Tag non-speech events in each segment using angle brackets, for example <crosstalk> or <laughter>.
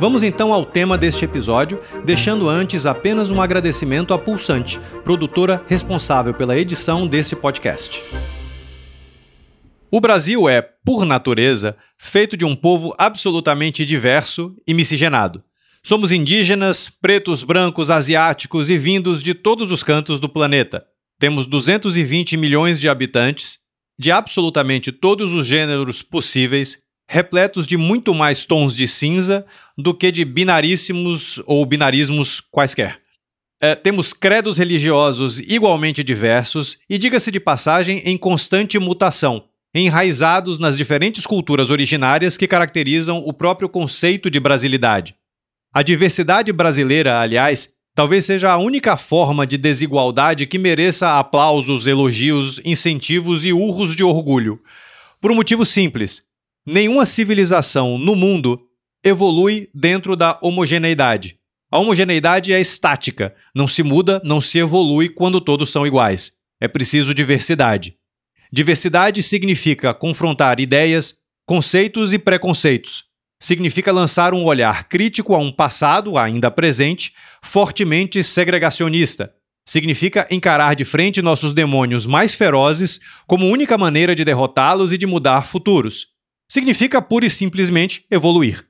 Vamos então ao tema deste episódio, deixando antes apenas um agradecimento à Pulsante, produtora responsável pela edição desse podcast. O Brasil é, por natureza, feito de um povo absolutamente diverso e miscigenado. Somos indígenas, pretos, brancos, asiáticos e vindos de todos os cantos do planeta. Temos 220 milhões de habitantes, de absolutamente todos os gêneros possíveis, repletos de muito mais tons de cinza do que de binaríssimos ou binarismos quaisquer. É, temos credos religiosos igualmente diversos e, diga-se de passagem, em constante mutação, enraizados nas diferentes culturas originárias que caracterizam o próprio conceito de brasilidade. A diversidade brasileira, aliás, talvez seja a única forma de desigualdade que mereça aplausos, elogios, incentivos e urros de orgulho. Por um motivo simples: nenhuma civilização no mundo evolui dentro da homogeneidade. A homogeneidade é estática, não se muda, não se evolui quando todos são iguais. É preciso diversidade. Diversidade significa confrontar ideias, conceitos e preconceitos, significa lançar um olhar crítico a um passado ainda presente, fortemente segregacionista. Significa encarar de frente nossos demônios mais ferozes como única maneira de derrotá-los e de mudar futuros. Significa pura e simplesmente evoluir.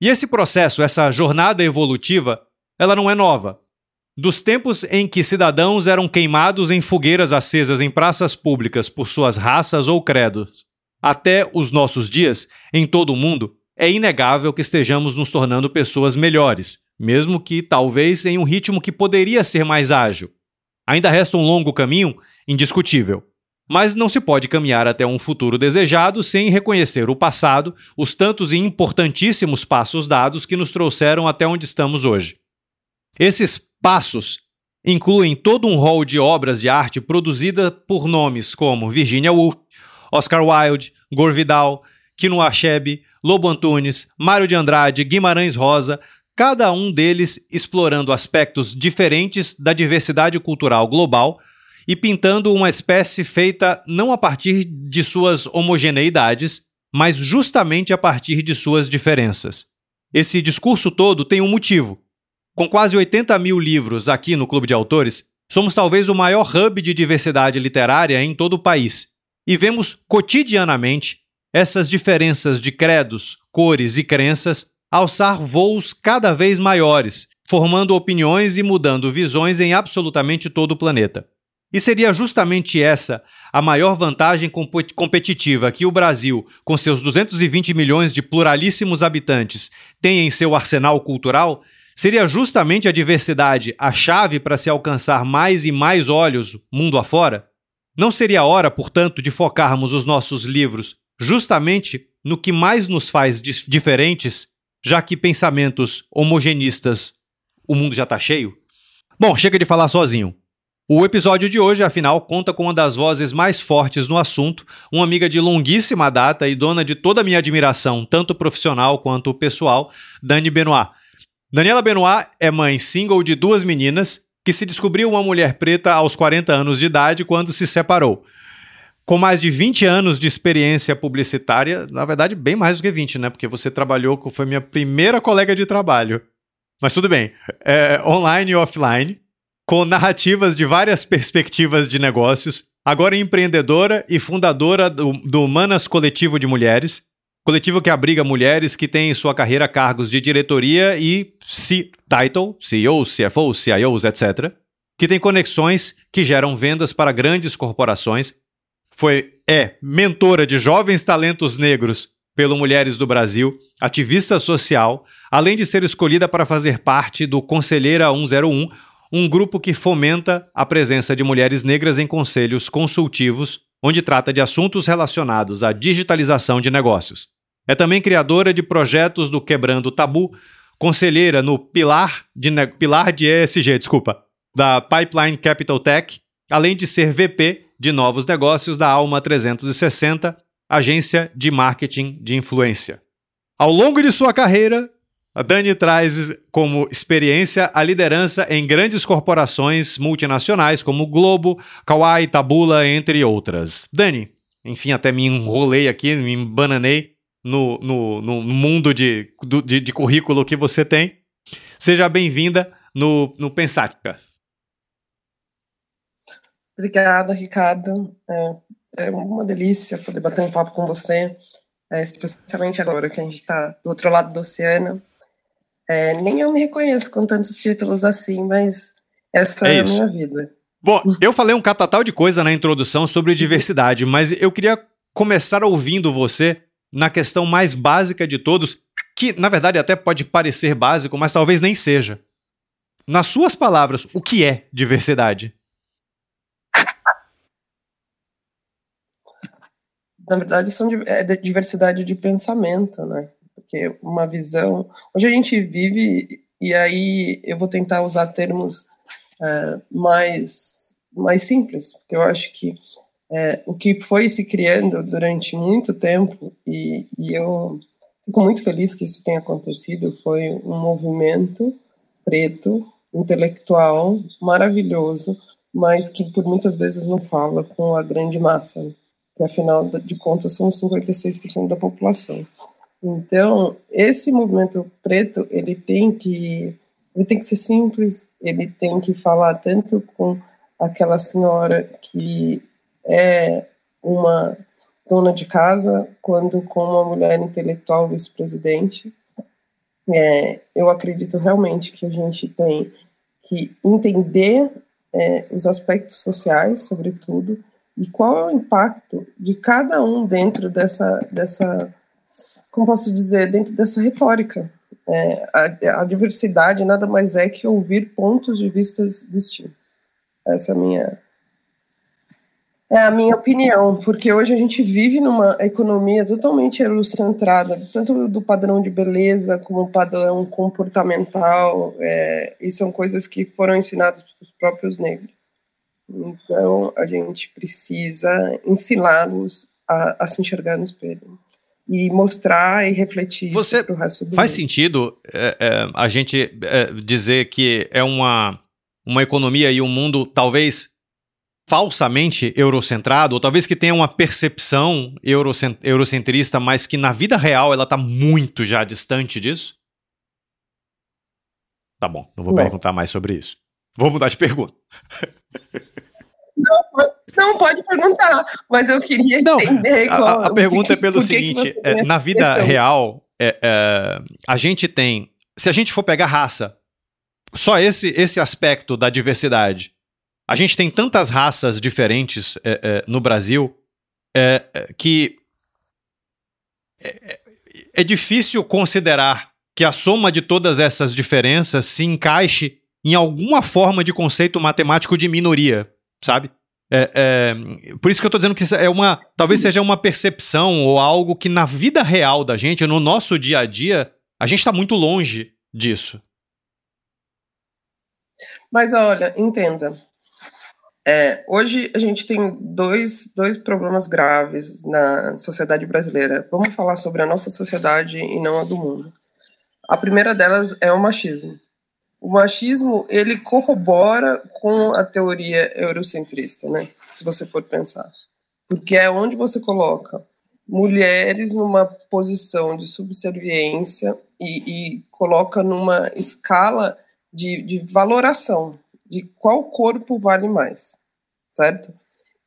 E esse processo, essa jornada evolutiva, ela não é nova. Dos tempos em que cidadãos eram queimados em fogueiras acesas em praças públicas por suas raças ou credos, até os nossos dias, em todo o mundo, é inegável que estejamos nos tornando pessoas melhores, mesmo que talvez em um ritmo que poderia ser mais ágil. Ainda resta um longo caminho, indiscutível. Mas não se pode caminhar até um futuro desejado sem reconhecer o passado, os tantos e importantíssimos passos dados que nos trouxeram até onde estamos hoje. Esses passos incluem todo um rol de obras de arte produzida por nomes como Virginia Woolf, Oscar Wilde, Gore Vidal, Kino Achebe, Lobo Antunes, Mário de Andrade, Guimarães Rosa, cada um deles explorando aspectos diferentes da diversidade cultural global e pintando uma espécie feita não a partir de suas homogeneidades, mas justamente a partir de suas diferenças. Esse discurso todo tem um motivo. Com quase 80 mil livros aqui no Clube de Autores, somos talvez o maior hub de diversidade literária em todo o país e vemos cotidianamente essas diferenças de credos, cores e crenças alçar voos cada vez maiores, formando opiniões e mudando visões em absolutamente todo o planeta. E seria justamente essa a maior vantagem competitiva que o Brasil, com seus 220 milhões de pluralíssimos habitantes, tem em seu arsenal cultural? Seria justamente a diversidade a chave para se alcançar mais e mais olhos mundo afora? Não seria hora, portanto, de focarmos os nossos livros justamente no que mais nos faz diferentes, já que pensamentos homogenistas o mundo já está cheio? Bom, chega de falar sozinho. O episódio de hoje, afinal, conta com uma das vozes mais fortes no assunto, uma amiga de longuíssima data e dona de toda a minha admiração, tanto profissional quanto pessoal, Dani Benoit. Daniela Benoit é mãe single de duas meninas que se descobriu uma mulher preta aos 40 anos de idade quando se separou com mais de 20 anos de experiência publicitária, na verdade, bem mais do que 20, né? Porque você trabalhou, foi minha primeira colega de trabalho. Mas tudo bem. É, online e offline, com narrativas de várias perspectivas de negócios, agora empreendedora e fundadora do, do Manas Coletivo de Mulheres, coletivo que abriga mulheres que têm em sua carreira cargos de diretoria e C-title, CEOs, CFOs, CIOs, etc., que tem conexões que geram vendas para grandes corporações foi é mentora de jovens talentos negros pelo Mulheres do Brasil, ativista social, além de ser escolhida para fazer parte do Conselheira 101, um grupo que fomenta a presença de mulheres negras em conselhos consultivos, onde trata de assuntos relacionados à digitalização de negócios. É também criadora de projetos do Quebrando Tabu, conselheira no pilar de, pilar de ESG, desculpa, da Pipeline Capital Tech, além de ser VP de novos negócios da Alma 360, agência de marketing de influência. Ao longo de sua carreira, a Dani traz como experiência a liderança em grandes corporações multinacionais como Globo, Kawai, Tabula, entre outras. Dani, enfim, até me enrolei aqui, me embananei no, no, no mundo de, de, de currículo que você tem. Seja bem-vinda no, no Pensática. Obrigada, Ricardo. É, é, uma delícia poder bater um papo com você, é, especialmente agora que a gente está do outro lado do oceano. É, nem eu me reconheço com tantos títulos assim, mas essa é, é a minha vida. Bom, eu falei um catatal de coisa na introdução sobre diversidade, mas eu queria começar ouvindo você na questão mais básica de todos, que na verdade até pode parecer básico, mas talvez nem seja. Nas suas palavras, o que é diversidade? Na verdade, são é diversidade de pensamento, né? Porque uma visão. Hoje a gente vive, e aí eu vou tentar usar termos é, mais, mais simples, porque eu acho que é, o que foi se criando durante muito tempo, e, e eu fico muito feliz que isso tenha acontecido, foi um movimento preto, intelectual, maravilhoso, mas que por muitas vezes não fala com a grande massa, que afinal de contas somos 56% da população. Então, esse movimento preto, ele tem que ele tem que ser simples, ele tem que falar tanto com aquela senhora que é uma dona de casa, quanto com uma mulher intelectual vice-presidente. É, eu acredito realmente que a gente tem que entender é, os aspectos sociais, sobretudo, e qual é o impacto de cada um dentro dessa, dessa como posso dizer, dentro dessa retórica. É, a, a, diversidade nada mais é que ouvir pontos de vista distintos. Essa é a minha é a minha opinião, porque hoje a gente vive numa economia totalmente eurocentrada, tanto do padrão de beleza como padrão comportamental, é, e são coisas que foram ensinadas pelos próprios negros. Então, a gente precisa ensiná-los a, a se enxergar no espelho e mostrar e refletir Você para o resto do faz mundo. sentido é, é, a gente é, dizer que é uma, uma economia e um mundo talvez falsamente eurocentrado, ou talvez que tenha uma percepção eurocent eurocentrista, mas que na vida real ela está muito já distante disso? Tá bom, não vou não. perguntar mais sobre isso. Vou mudar de pergunta. <laughs> Não, não, pode perguntar, mas eu queria não, entender. Qual, a, a pergunta que, é pelo seguinte: é, na vida real, é, é, a gente tem. Se a gente for pegar raça, só esse, esse aspecto da diversidade, a gente tem tantas raças diferentes é, é, no Brasil é, que é difícil considerar que a soma de todas essas diferenças se encaixe em alguma forma de conceito matemático de minoria, sabe? É, é, por isso que eu estou dizendo que é uma. Talvez Sim. seja uma percepção ou algo que na vida real da gente, no nosso dia a dia, a gente está muito longe disso. Mas olha, entenda. É, hoje a gente tem dois, dois problemas graves na sociedade brasileira. Vamos falar sobre a nossa sociedade e não a do mundo. A primeira delas é o machismo o machismo ele corrobora com a teoria eurocentrista, né? Se você for pensar, porque é onde você coloca mulheres numa posição de subserviência e, e coloca numa escala de, de, valoração de qual corpo vale mais, certo?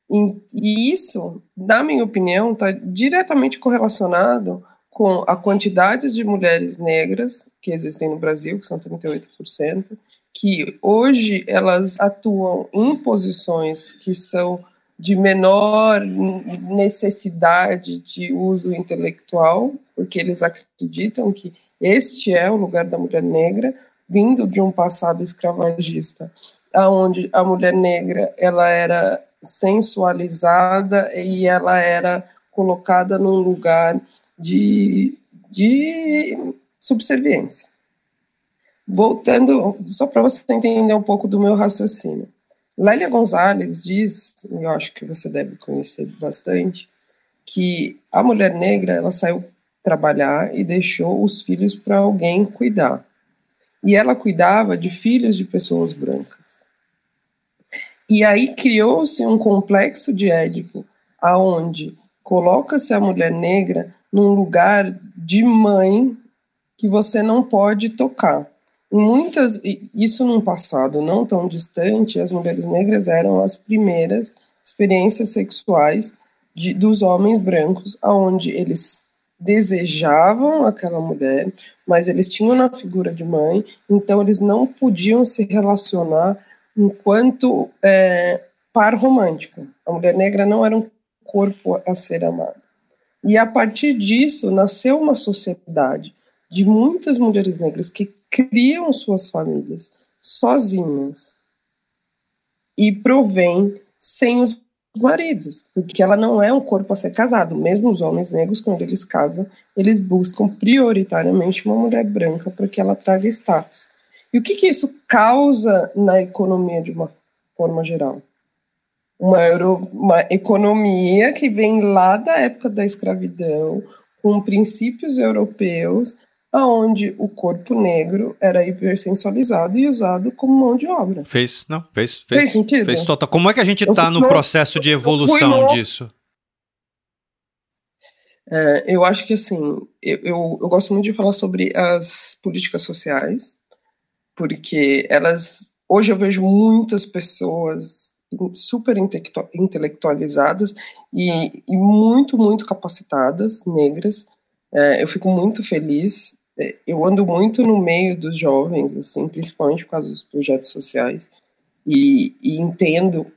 E, e isso, na minha opinião, está diretamente correlacionado com a quantidade de mulheres negras que existem no Brasil, que são 38%, que hoje elas atuam em posições que são de menor necessidade de uso intelectual, porque eles acreditam que este é o lugar da mulher negra, vindo de um passado escravagista, aonde a mulher negra ela era sensualizada e ela era colocada num lugar de, de subserviência. voltando, só para você entender um pouco do meu raciocínio. Lélia Gonzalez diz, eu acho que você deve conhecer bastante, que a mulher negra ela saiu trabalhar e deixou os filhos para alguém cuidar. E ela cuidava de filhos de pessoas brancas. E aí criou-se um complexo de Édipo, aonde coloca-se a mulher negra num lugar de mãe que você não pode tocar. Muitas, isso num passado não tão distante, as mulheres negras eram as primeiras experiências sexuais de, dos homens brancos, aonde eles desejavam aquela mulher, mas eles tinham na figura de mãe, então eles não podiam se relacionar enquanto é, par romântico. A mulher negra não era um corpo a ser amado. E a partir disso nasceu uma sociedade de muitas mulheres negras que criam suas famílias sozinhas e provém sem os maridos, porque ela não é um corpo a ser casado. Mesmo os homens negros, quando eles casam, eles buscam prioritariamente uma mulher branca para que ela traga status. E o que, que isso causa na economia de uma forma geral? Uma, euro, uma economia que vem lá da época da escravidão, com princípios europeus, aonde o corpo negro era hipersensualizado e usado como mão de obra. Fez, não, fez, fez, fez sentido. Fez total. Como é que a gente está no processo de evolução disso? É, eu acho que assim, eu, eu, eu, gosto muito de falar sobre as políticas sociais, porque elas hoje eu vejo muitas pessoas super intelectualizadas e, e muito, muito capacitadas, negras. É, eu fico muito feliz. É, eu ando muito no meio dos jovens, assim, principalmente por causa dos projetos sociais, e, e entendo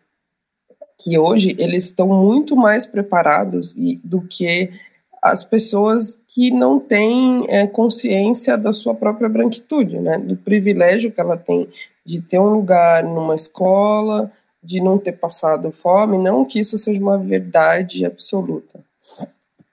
que hoje eles estão muito mais preparados e, do que as pessoas que não têm é, consciência da sua própria branquitude, né, do privilégio que ela tem de ter um lugar numa escola, de não ter passado fome, não que isso seja uma verdade absoluta,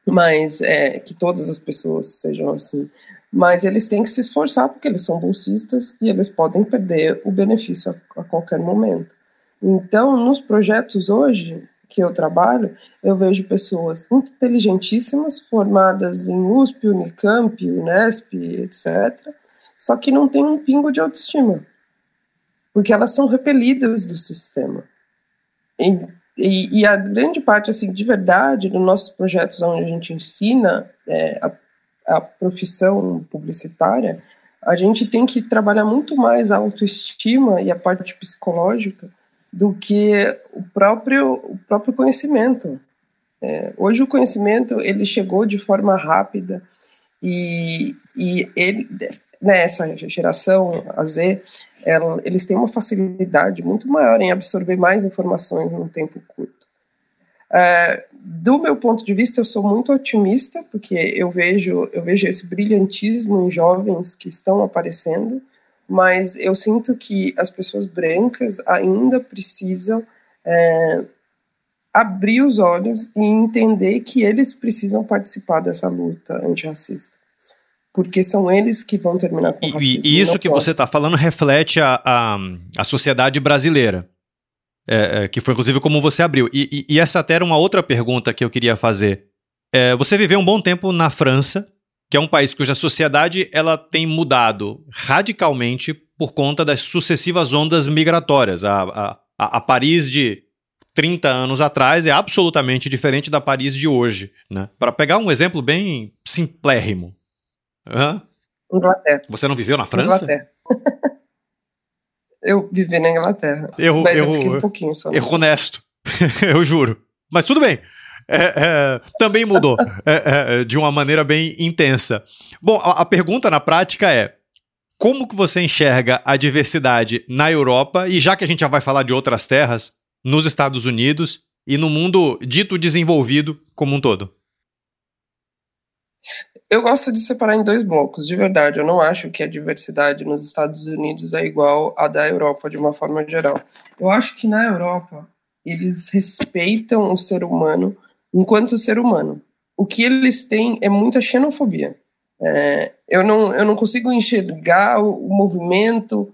mas é, que todas as pessoas sejam assim, mas eles têm que se esforçar porque eles são bolsistas e eles podem perder o benefício a, a qualquer momento. Então, nos projetos hoje que eu trabalho, eu vejo pessoas inteligentíssimas, formadas em USP, Unicamp, Unesp, etc., só que não tem um pingo de autoestima, porque elas são repelidas do sistema. E, e, e a grande parte, assim, de verdade, dos nossos projetos onde a gente ensina é, a a profissão publicitária, a gente tem que trabalhar muito mais a autoestima e a parte psicológica do que o próprio, o próprio conhecimento. É, hoje o conhecimento ele chegou de forma rápida e, e ele, nessa né, geração a Z, ela, eles têm uma facilidade muito maior em absorver mais informações num tempo curto. É, do meu ponto de vista, eu sou muito otimista, porque eu vejo, eu vejo esse brilhantismo em jovens que estão aparecendo, mas eu sinto que as pessoas brancas ainda precisam é, abrir os olhos e entender que eles precisam participar dessa luta antirracista. Porque são eles que vão terminar com o racismo. E, e isso que posso. você está falando reflete a, a, a sociedade brasileira. É, é, que foi inclusive como você abriu. E, e, e, essa até era uma outra pergunta que eu queria fazer. É, você viveu um bom tempo na França, que é um país cuja sociedade ela tem mudado radicalmente por conta das sucessivas ondas migratórias. A, a, a Paris de 30 anos atrás é absolutamente diferente da Paris de hoje. Né? Para pegar um exemplo bem simplérrimo. Uhum. Inglaterra. Você não viveu na França? Inglaterra. <laughs> Eu vivi na Inglaterra. Erro, mas erro, eu fiquei um pouquinho só. Erro honesto. <laughs> eu juro. Mas tudo bem. É, é, também mudou <laughs> é, é, de uma maneira bem intensa. Bom, a, a, pergunta na prática é: como que você enxerga a diversidade na Europa e já que a gente já vai falar de outras terras, nos Estados Unidos e no mundo dito desenvolvido como um todo? Eu gosto de separar em dois blocos, de verdade. Eu não acho que a diversidade nos Estados Unidos é igual à da Europa, de uma forma geral. Eu acho que na Europa, eles respeitam o ser humano enquanto ser humano. O que eles têm é muita xenofobia. É, eu não, eu não consigo enxergar o, o movimento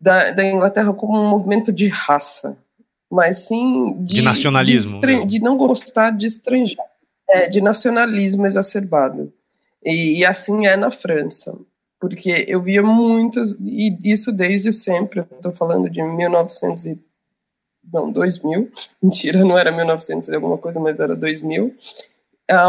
da, da, Inglaterra como um movimento de raça, mas sim de, de nacionalismo, de, de, não gostar de estrangeiro, é, de nacionalismo exacerbado. E, e, assim é na França, porque eu via muitos, e isso desde sempre, estou falando de 1900 e, não, 2000, <laughs> mentira, não era 1900 e alguma coisa, mas era 2000,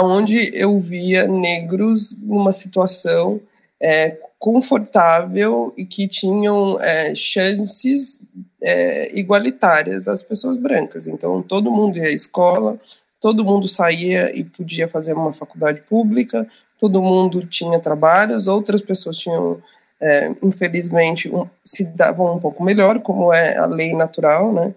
onde eu via negros numa situação é, confortável e que tinham é, chances é, igualitárias às pessoas brancas. Então, todo mundo ia à escola, todo mundo saía e podia fazer uma faculdade pública, todo mundo tinha trabalhos, outras pessoas tinham, é, infelizmente, um, se davam um pouco melhor, como é a lei natural, né?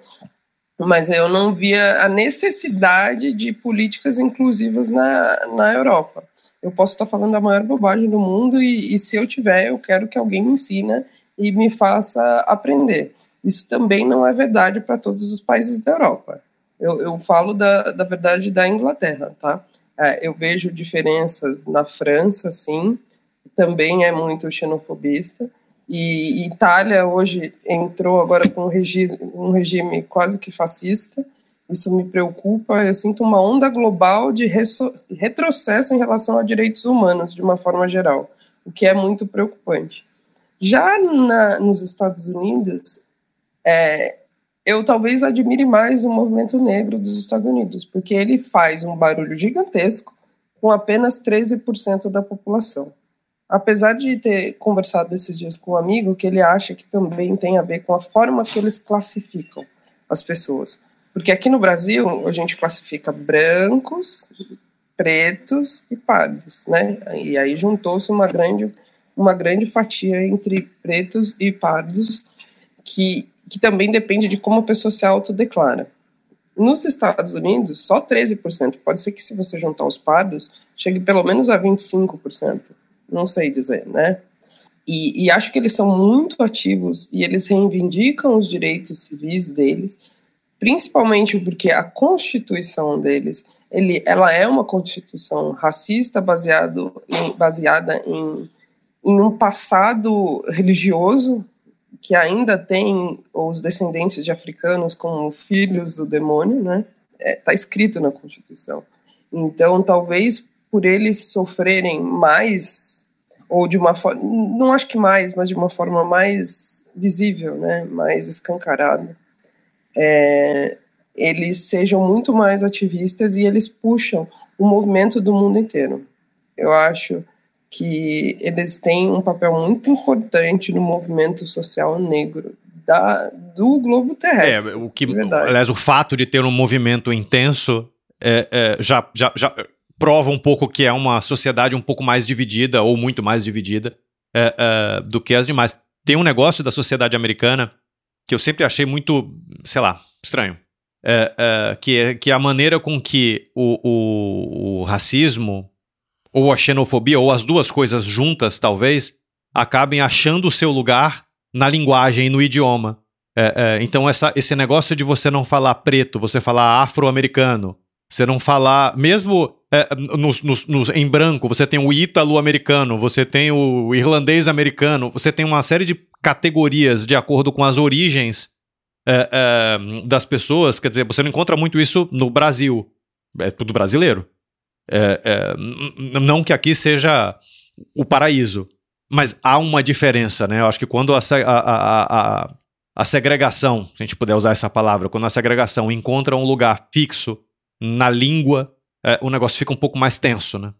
mas eu não via a necessidade de políticas inclusivas na, na Europa. Eu posso estar falando a maior bobagem do mundo e, e se eu tiver, eu quero que alguém me ensine e me faça aprender. Isso também não é verdade para todos os países da Europa. Eu, eu falo da, da verdade da Inglaterra, tá? É, eu vejo diferenças na França, sim, também é muito xenofobista, e Itália hoje entrou agora com um regime, um regime quase que fascista. Isso me preocupa. Eu sinto uma onda global de retrocesso em relação a direitos humanos, de uma forma geral, o que é muito preocupante. Já na, nos Estados Unidos, é, eu talvez admire mais o movimento negro dos Estados Unidos, porque ele faz um barulho gigantesco com apenas 13% da população apesar de ter conversado esses dias com um amigo, que ele acha que também tem a ver com a forma que eles classificam as pessoas. Porque aqui no Brasil, a gente classifica brancos, pretos e pardos, né? E aí juntou-se uma grande, uma grande fatia entre pretos e pardos, que, que também depende de como a pessoa se autodeclara. Nos Estados Unidos, só 13%. Pode ser que se você juntar os pardos, chegue pelo menos a 25% não sei dizer, né? E, e, acho que eles são muito ativos e eles reivindicam os direitos civis deles, principalmente porque a constituição deles, ele, ela é uma constituição racista baseado em, baseada em, em um passado religioso que ainda tem os descendentes de africanos como filhos do demônio, né? Está é, tá escrito na Constituição. Então, talvez por eles sofrerem mais ou de uma forma, não acho que mais, mas de uma forma mais visível, né, mais escancarada, é, eles sejam muito mais ativistas e eles puxam o movimento do mundo inteiro. Eu acho que eles têm um papel muito importante no movimento social negro da, do globo terrestre. É, o que, aliás, o fato de ter um movimento intenso é, é, já, já, já prova um pouco que é uma sociedade um pouco mais dividida, ou muito mais dividida, é, é, do que as demais. Tem um negócio da sociedade americana que eu sempre achei muito, sei lá, estranho. É, é que, é, que a maneira com que o, o, o racismo, ou a xenofobia, ou as duas coisas juntas, talvez, acabem achando o seu lugar na linguagem e no idioma. É, é, então, essa, esse negócio de você não falar preto, você falar afro-americano, você não falar, mesmo é, nos, nos, nos, em branco, você tem o ítalo-americano, você tem o irlandês-americano, você tem uma série de categorias de acordo com as origens é, é, das pessoas. Quer dizer, você não encontra muito isso no Brasil. É tudo brasileiro. É, é, não que aqui seja o paraíso, mas há uma diferença, né? Eu acho que quando a, a, a, a segregação, se a gente puder usar essa palavra, quando a segregação encontra um lugar fixo na língua, é, o negócio fica um pouco mais tenso, né?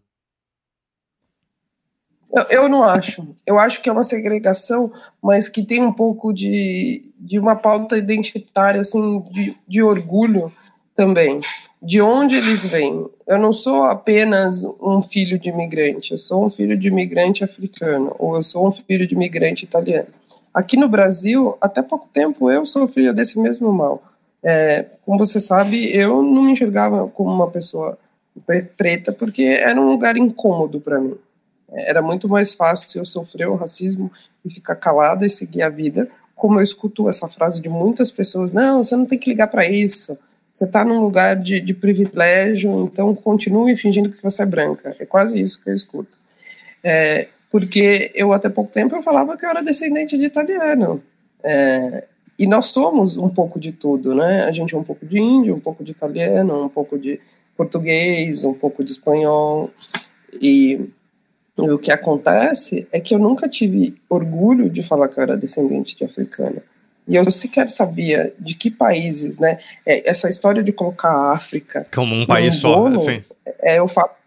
Eu, eu, não acho. Eu acho que é uma segregação, mas que tem um pouco de, de uma pauta identitária, assim, de, de orgulho também. De onde eles vêm. Eu não sou apenas um filho de imigrante, eu sou um filho de imigrante africano, ou eu sou um filho de imigrante italiano. Aqui no Brasil, até pouco tempo, eu sofria desse mesmo mal. É, como você sabe, eu não me enxergava como uma pessoa preta porque era um lugar incômodo para mim. Era muito mais fácil eu sofrer o racismo e ficar calada e seguir a vida, como eu escuto essa frase de muitas pessoas: não, você não tem que ligar para isso. Você está num lugar de, de, privilégio, então continue fingindo que você é branca. É quase isso que eu escuto. É, porque eu até pouco tempo eu falava que eu era descendente de italiano. É, e nós somos um pouco de tudo, né? A gente é um pouco de índio, um pouco de italiano, um pouco de português, um pouco de espanhol. E, e o que acontece é que eu nunca tive orgulho de falar que eu era descendente de africana. E eu sequer sabia de que países, né? É, essa história de colocar a África como um país só, assim. É o fato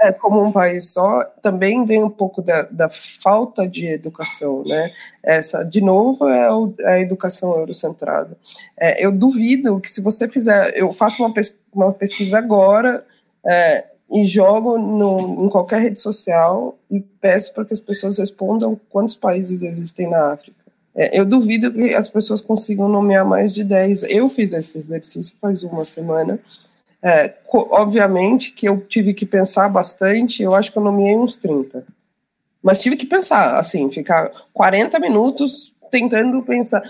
é, como um país só, também vem um pouco da, da falta de educação, né? Essa, de novo, é o, a educação eurocentrada. É, eu duvido que se você fizer, eu faço uma, pes, uma pesquisa agora é, e jogo no, em qualquer rede social e peço para que as pessoas respondam quantos países existem na África. É, eu duvido que as pessoas consigam nomear mais de 10. Eu fiz esse exercício faz uma semana é, obviamente que eu tive que pensar bastante, eu acho que eu nomeei uns 30. Mas tive que pensar, assim, ficar 40 minutos tentando pensar,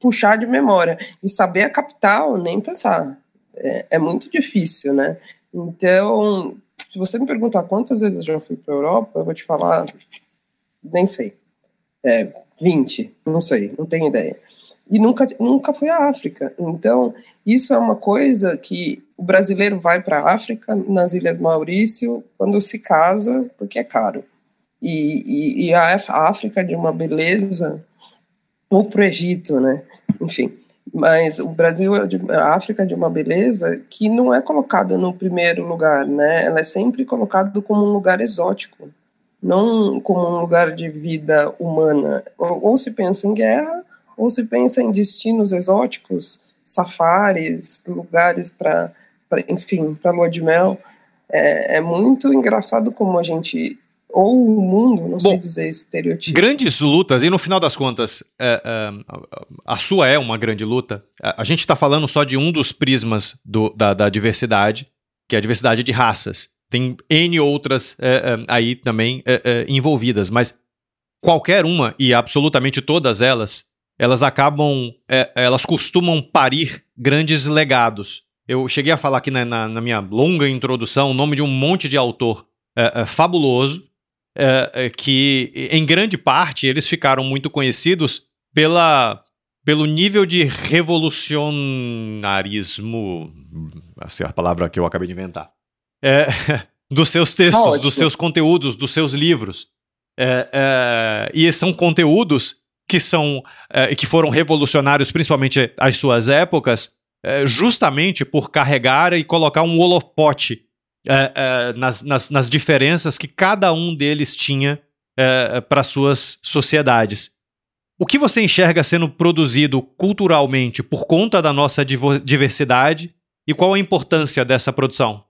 puxar de memória. E saber a capital, nem pensar. É, é muito difícil, né? Então, se você me perguntar quantas vezes eu já fui para a Europa, eu vou te falar, nem sei. É, 20, não sei, não tenho ideia e nunca, nunca foi à África. Então, isso é uma coisa que o brasileiro vai para a África, nas Ilhas Maurício, quando se casa, porque é caro. E, e, e a África de uma beleza, ou para o Egito, né? Enfim. Mas o Brasil, é a África de uma beleza que não é colocada no primeiro lugar, né? Ela é sempre colocada como um lugar exótico, não como um lugar de vida humana. Ou, ou se pensa em guerra, ou se pensa em destinos exóticos, safaris, lugares para, enfim, para lua de mel. É, é, muito engraçado como a gente ou o mundo, não Bom, sei dizer estereotipo. Grandes lutas, e no final das contas, é, é, a sua é uma grande luta. A, a gente está falando só de um dos prismas do, da, da, diversidade, que é a diversidade de raças. Tem N outras é, é, aí também é, envolvidas, mas qualquer uma, e absolutamente todas elas, elas acabam, elas costumam parir grandes legados. Eu cheguei a falar aqui na, na, na minha longa introdução o nome de um monte de autor fabuloso, que em grande parte eles ficaram muito conhecidos pela, pelo nível de revolucionarismo, essa é a palavra que eu acabei de inventar, é, <laughs> dos seus textos, dos seus conteúdos, dos seus livros. e são conteúdos que são é, que foram revolucionários, principalmente às suas épocas, é, justamente por carregar e colocar um holofote é, nas, nas, nas, diferenças que cada um deles tinha para suas sociedades. O que você enxerga sendo produzido culturalmente por conta da nossa diversidade e qual a importância dessa produção?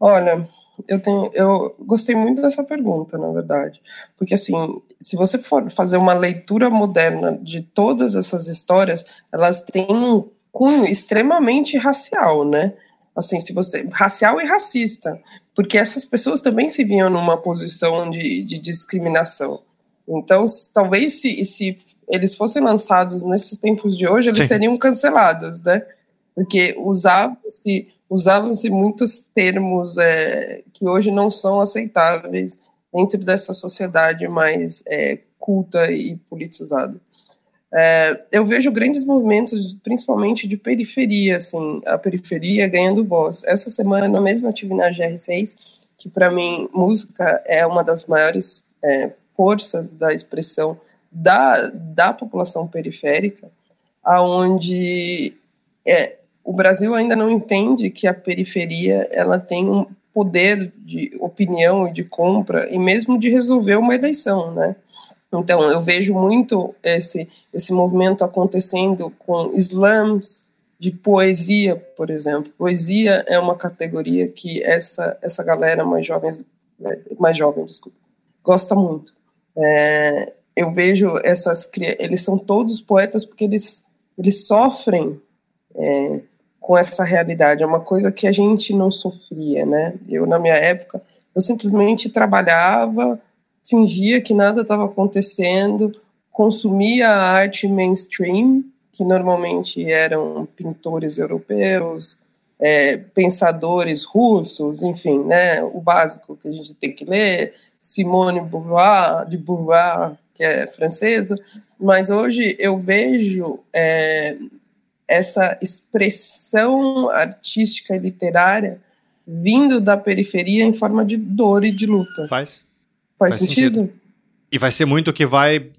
Olha, eu tenho, eu gostei muito dessa pergunta, na verdade, porque assim, se você for fazer uma leitura moderna de todas essas histórias, elas têm um cunho extremamente racial, né? Assim, se você racial e racista, porque essas pessoas também se viam numa posição de, de discriminação. Então, talvez se, se eles fossem lançados nesses tempos de hoje, eles Sim. seriam cancelados, né? Porque usava-se usavam-se muitos termos é, que hoje não são aceitáveis dentro dessa sociedade mais é, culta e politizada. É, eu vejo grandes movimentos, principalmente de periferia, assim, a periferia ganhando voz. Essa semana mesmo eu tive na GR6, que para mim música é uma das maiores é, forças da expressão da, da população periférica, aonde é, o Brasil ainda não entende que a periferia ela tem um poder de opinião e de compra e mesmo de resolver uma eleição, né? Então eu vejo muito esse esse movimento acontecendo com slams de poesia, por exemplo. Poesia é uma categoria que essa essa galera mais jovem mais jovem, desculpa, gosta muito. É, eu vejo essas eles são todos poetas porque eles eles sofrem é, com essa realidade. É uma coisa que a gente não sofria, né? Eu, na minha época, eu simplesmente trabalhava, fingia que nada estava acontecendo, consumia a arte mainstream, que normalmente eram pintores europeus, é, pensadores russos, enfim, né, o básico que a gente tem que ler, Simone Beauvoir, de Beauvoir, que é francesa, mas hoje eu vejo é, essa expressão artística e literária vindo da periferia em forma de dor e de luta. Faz. Faz, Faz sentido? sentido? E vai ser muito que vai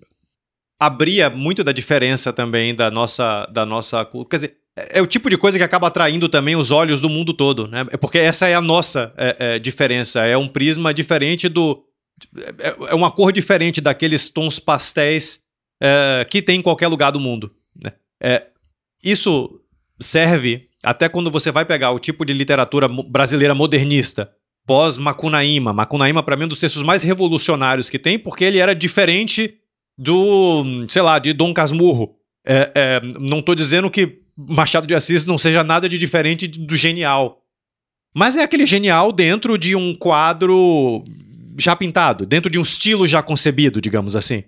abrir muito da diferença também da nossa da nossa quer dizer é, é o tipo de coisa que acaba atraindo também os olhos do mundo todo, né? É porque essa é a nossa é, é, diferença. É um prisma diferente do. É, é uma cor diferente daqueles tons pastéis é, que tem em qualquer lugar do mundo. Né? Isso serve até quando você vai pegar o tipo de literatura brasileira modernista, pós Macunaíma. Para mim, é um dos textos mais revolucionários que tem, porque ele era diferente do, sei lá, de Dom Casmurro. não estou dizendo que Machado de Assis não seja nada de diferente do genial. Mas é aquele genial dentro de um quadro já pintado, dentro de um estilo já concebido, digamos assim.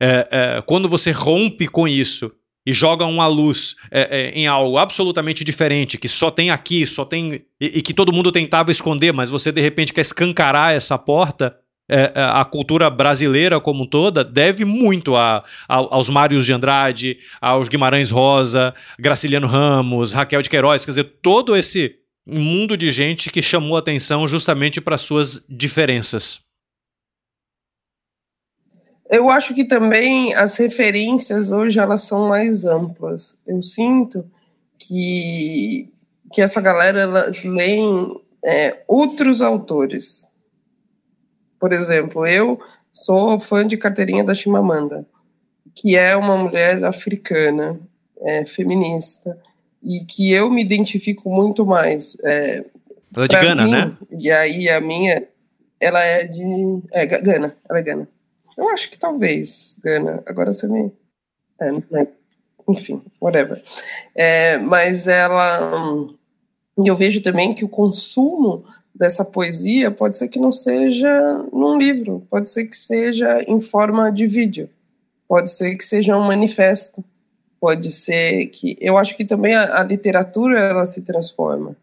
É, é, quando você rompe com isso e joga uma luz é, é em algo absolutamente diferente, que só tem aqui, só tem. E, e, que todo mundo tentava esconder, mas você de repente quer escancarar essa porta, é, é, a cultura brasileira como toda deve muito a, a, aos Mários de Andrade, aos Guimarães Rosa, Graciliano Ramos, Raquel de Queiroz, quer dizer, todo esse mundo de gente que chamou atenção justamente para suas diferenças. Eu acho que também as referências hoje elas são mais amplas. Eu sinto que, que essa galera elas leem é, outros autores por exemplo, eu sou fã de carteirinha da Chimamanda, que é uma mulher africana, é, feminista, e que eu me identifico muito mais. É, ela é de Gana, mim, né? E aí a minha, ela é de. É, Gana, ela é Gana. Eu acho que talvez, Gana. Agora você me. É, é, enfim, whatever. É, mas ela. Eu vejo também que o consumo dessa poesia pode ser que não seja num livro, pode ser que seja em forma de vídeo, pode ser que seja um manifesto, pode ser que eu acho que também a, a literatura ela se transforma.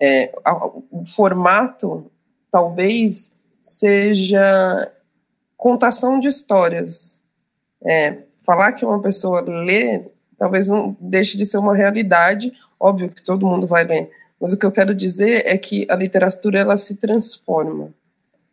É, a, o formato talvez seja contação de histórias. É, falar que uma pessoa lê talvez não deixe de ser uma realidade, óbvio que todo mundo vai ler, mas o que eu quero dizer é que a literatura ela se transforma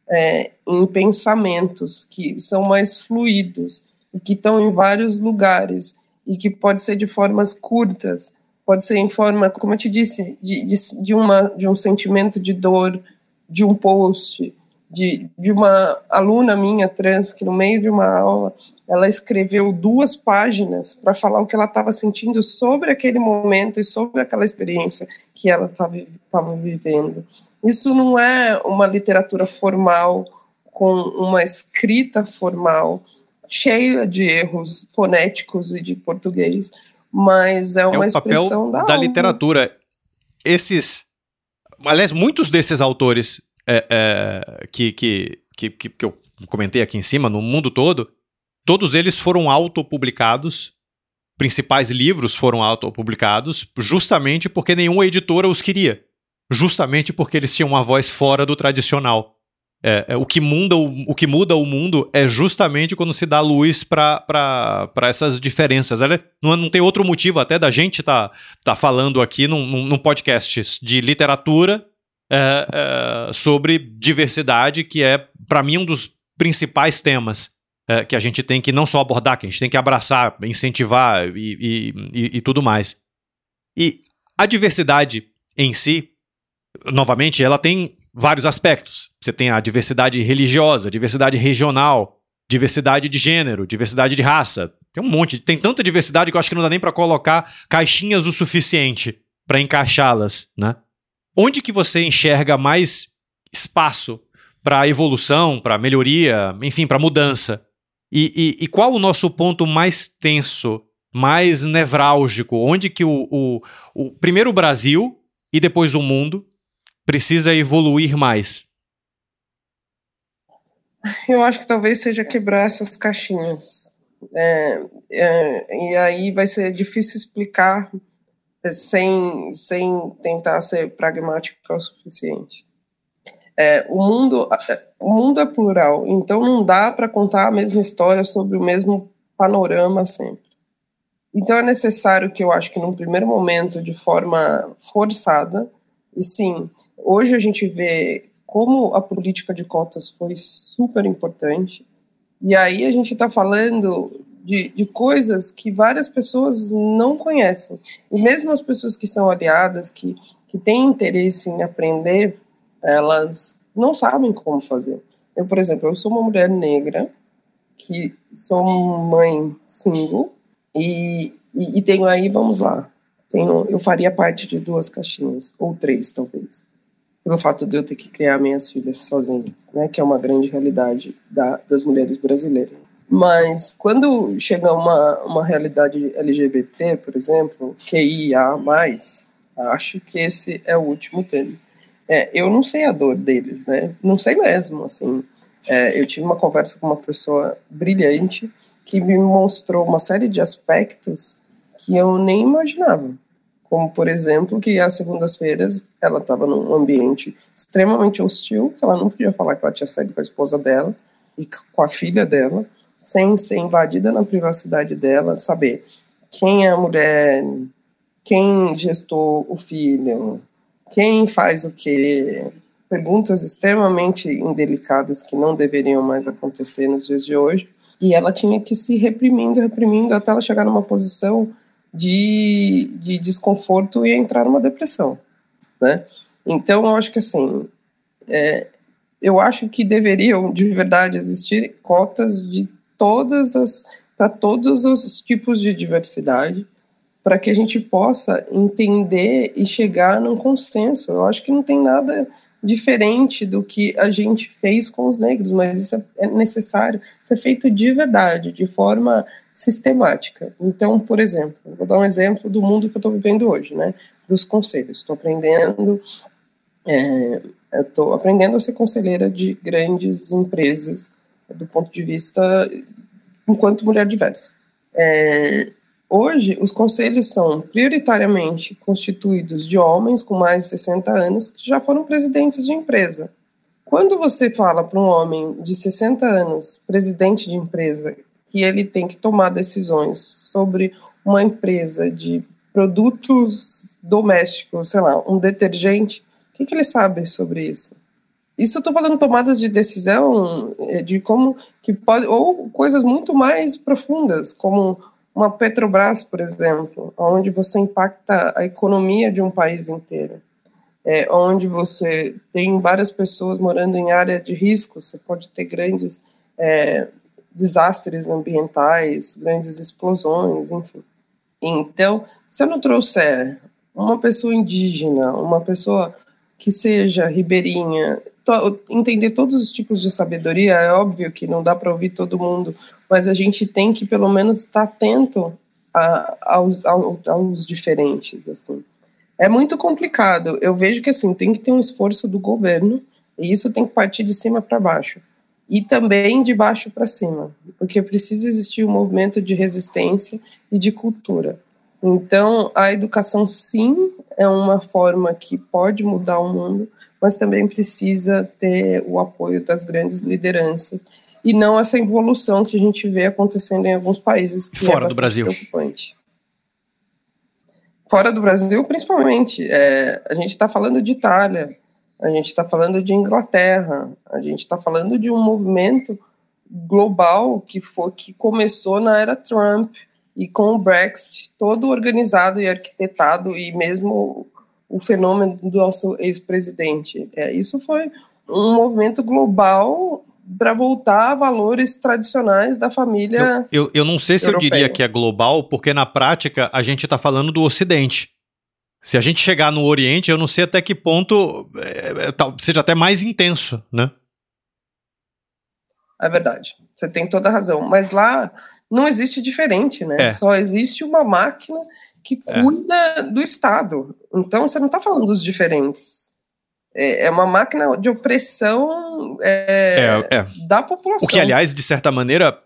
é, em pensamentos que são mais fluidos e que estão em vários lugares e que pode ser de formas curtas, pode ser em forma, como eu te disse, de, de, de, uma, de um sentimento de dor, de um post, de, de uma aluna minha trans que no meio de uma aula ela escreveu duas páginas para falar o que ela estava sentindo sobre aquele momento e sobre aquela experiência que ela estava vivendo. Isso não é uma literatura formal com uma escrita formal cheia de erros fonéticos e de português, mas é uma é expressão da, da literatura. Esses, aliás, muitos desses autores é, é, que, que, que, que eu comentei aqui em cima, no mundo todo, Todos eles foram autopublicados, principais livros foram autopublicados, justamente porque nenhuma editora os queria. Justamente porque eles tinham uma voz fora do tradicional. É, é, o, que muda, o, o, que muda o mundo é justamente quando se dá luz para essas diferenças. Ela, não, não, tem outro motivo até da gente estar tá, tá falando aqui num, num podcast de literatura é, é, sobre diversidade, que é, para mim, um dos principais temas é, que a gente tem que não só abordar, que a gente tem que abraçar, incentivar e, e, e, e tudo mais. E a diversidade em si, novamente, ela tem vários aspectos. Você tem a diversidade religiosa, diversidade regional, diversidade de gênero, diversidade de raça. Tem um monte, tem tanta diversidade que eu acho que não dá nem para colocar caixinhas o suficiente para encaixá-las, né? Onde que você enxerga mais espaço para evolução, para melhoria, enfim, para mudança? E, e, e, qual o nosso ponto mais tenso, mais nevrálgico? Onde que o, o, o primeiro o Brasil e depois o mundo precisa evoluir mais? Eu acho que talvez seja quebrar essas caixinhas. É, é, e aí vai ser difícil explicar sem, sem tentar ser pragmático o suficiente. É, o, mundo, o mundo é plural, então não dá para contar a mesma história sobre o mesmo panorama sempre. Então é necessário que eu acho que num primeiro momento, de forma forçada, e sim, hoje a gente vê como a política de cotas foi super importante, e aí a gente está falando de, de coisas que várias pessoas não conhecem. E mesmo as pessoas que são aliadas, que, que têm interesse em aprender, elas não sabem como fazer. Eu, por exemplo, eu sou uma mulher negra, que sou mãe single, e, e, e tenho aí, vamos lá, tenho, eu faria parte de duas caixinhas, ou três, talvez pelo fato de eu ter que criar minhas filhas sozinhas, né, que é uma grande realidade da, das mulheres brasileiras. Mas quando chega uma, uma realidade LGBT, por exemplo, QIA+, acho que esse é o último termo. É, eu não sei a dor deles, né? Não sei mesmo, assim. É, eu tive uma conversa com uma pessoa brilhante que me mostrou uma série de aspectos que eu nem imaginava. Como, por exemplo, que às segundas-feiras ela estava num ambiente extremamente hostil, que ela não podia falar que ela tinha saído com a esposa dela e com a filha dela, sem ser invadida na privacidade dela, saber quem é a mulher, quem gestou o filho, quem faz o quê, perguntas extremamente indelicadas que não deveriam mais acontecer nos dias de hoje. E ela tinha que se reprimindo, reprimindo, até ela chegar numa posição de, de desconforto e entrar numa depressão, né? Então, eu acho que assim, é, eu acho que deveriam de verdade existir cotas de todas as para todos os tipos de diversidade, para que a gente possa entender e chegar num consenso. Eu acho que não tem nada diferente do que a gente fez com os negros, mas isso é necessário ser feito de verdade, de forma sistemática. Então, por exemplo, vou dar um exemplo do mundo que eu estou vivendo hoje, né? Dos conselhos. Estou aprendendo, é, estou aprendendo a ser conselheira de grandes empresas do ponto de vista enquanto mulher diversa. É, hoje, os conselhos são prioritariamente constituídos de homens com mais de 60 anos que já foram presidentes de empresa. Quando você fala para um homem de 60 anos, presidente de empresa, que ele tem que tomar decisões sobre uma empresa de produtos domésticos, sei lá, um detergente, o que, que ele sabe sobre isso? Isso eu estou falando tomadas de decisão é, de como que pode ou coisas muito mais profundas, como uma Petrobras, por exemplo, onde você impacta a economia de um país inteiro, é, onde você tem várias pessoas morando em área de risco, você pode ter grandes é, desastres ambientais, grandes explosões, enfim. Então, se eu não trouxer uma pessoa indígena, uma pessoa que seja ribeirinha, to, entender todos os tipos de sabedoria, é óbvio que não dá para ouvir todo mundo, mas a gente tem que pelo menos estar tá atento a, aos, aos, aos diferentes, assim. É muito complicado. Eu vejo que assim tem que ter um esforço do governo e isso tem que partir de cima para baixo e também de baixo para cima, porque precisa existir um movimento de resistência e de cultura. Então, a educação, sim, é uma forma que pode mudar o mundo, mas também precisa ter o apoio das grandes lideranças e não essa evolução que a gente vê acontecendo em alguns países que é fora é do Brasil. preocupante. Fora do Brasil, principalmente, é, a gente está falando de Itália, a gente está falando de Inglaterra, a gente está falando de um movimento global que foi que começou na era Trump e com o Brexit todo organizado e arquitetado e mesmo o fenômeno do nosso ex-presidente. É, isso foi um movimento global para voltar a valores tradicionais da família. Eu, eu, eu não sei se europeia. eu diria que é global, porque na prática a gente está falando do Ocidente. Se a gente chegar no Oriente, eu não sei até que ponto é, é, seja até mais intenso, né? É verdade. Você tem toda a razão. Mas lá não existe diferente, né? É. Só existe uma máquina que é. cuida é. do Estado. Então você não está falando dos diferentes. É, é, uma máquina de opressão é, da população. O que, aliás, de certa maneira,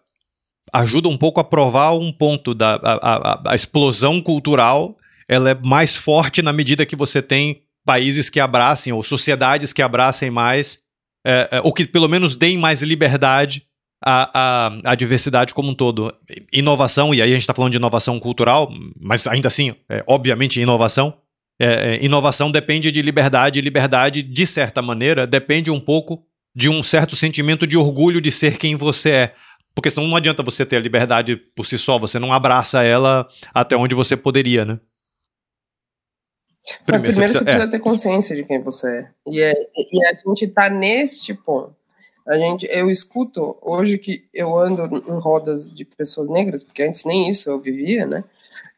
ajuda um pouco a provar um ponto da a, a, a explosão cultural ela é mais forte na medida que você tem países que abracem ou sociedades que abracem mais, é, ou que pelo menos deem mais liberdade à, à, à, diversidade como um todo. Inovação, e aí a gente está falando de inovação cultural, mas ainda assim, é, obviamente, inovação. É, é, inovação depende de liberdade, e liberdade, de certa maneira, depende um pouco de um certo sentimento de orgulho de ser quem você é. Porque senão não adianta você ter a liberdade por si só, você não abraça ela até onde você poderia, né? Primeiro, Mas primeiro você precisa, você precisa é. ter consciência de quem você é. E, é, e a gente está neste ponto. A gente, eu escuto hoje que eu ando em rodas de pessoas negras, porque antes nem isso eu vivia, né?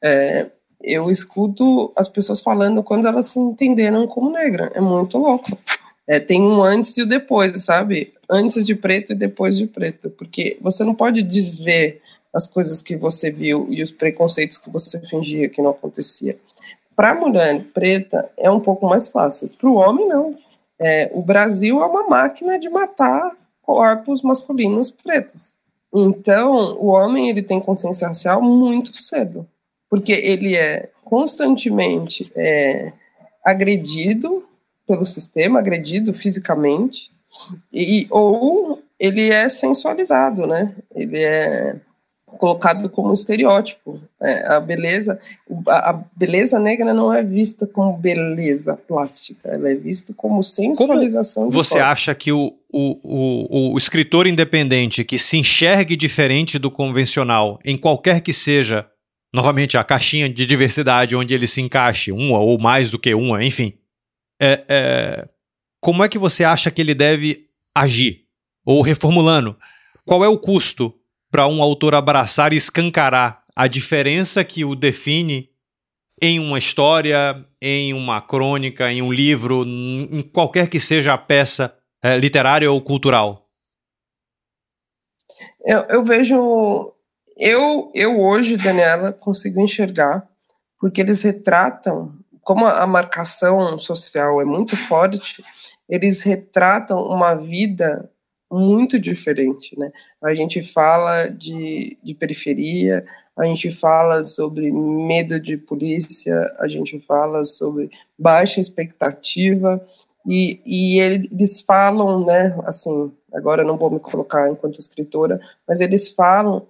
É, eu escuto as pessoas falando quando elas se entenderam como negra. É muito louco. É, tem um antes e o depois, sabe? Antes de preto e depois de preto. Porque você não pode desver as coisas que você viu e os preconceitos que você fingia que não acontecia. Para a mulher preta é um pouco mais fácil. Para o homem, não. É, o Brasil é uma máquina de matar corpos masculinos pretos. Então, o homem ele tem consciência racial muito cedo, porque ele é constantemente é, agredido pelo sistema, agredido fisicamente, e, ou ele é sensualizado, né? Ele é colocado como um estereótipo. É, a beleza, a, a, beleza negra não é vista como beleza plástica, ela é vista como sensualização. Como você corpo. acha que o, o, o, o escritor independente que se enxergue diferente do convencional, em qualquer que seja, novamente a caixinha de diversidade onde ele se encaixe, uma ou mais do que uma, enfim, é, é, como é que você acha que ele deve agir? Ou reformulando, qual é o custo para um autor abraçar e escancarar a diferença que o define em uma história, em uma crônica, em um livro, em qualquer que seja a peça é, literária ou cultural? Eu, eu vejo. Eu, eu hoje, Daniela, consigo enxergar, porque eles retratam, como a marcação social é muito forte, eles retratam uma vida muito diferente, né? A gente fala de, de periferia, a gente fala sobre medo de polícia, a gente fala sobre baixa expectativa, e, e eles falam, né, assim, agora não vou me colocar enquanto escritora, mas eles falam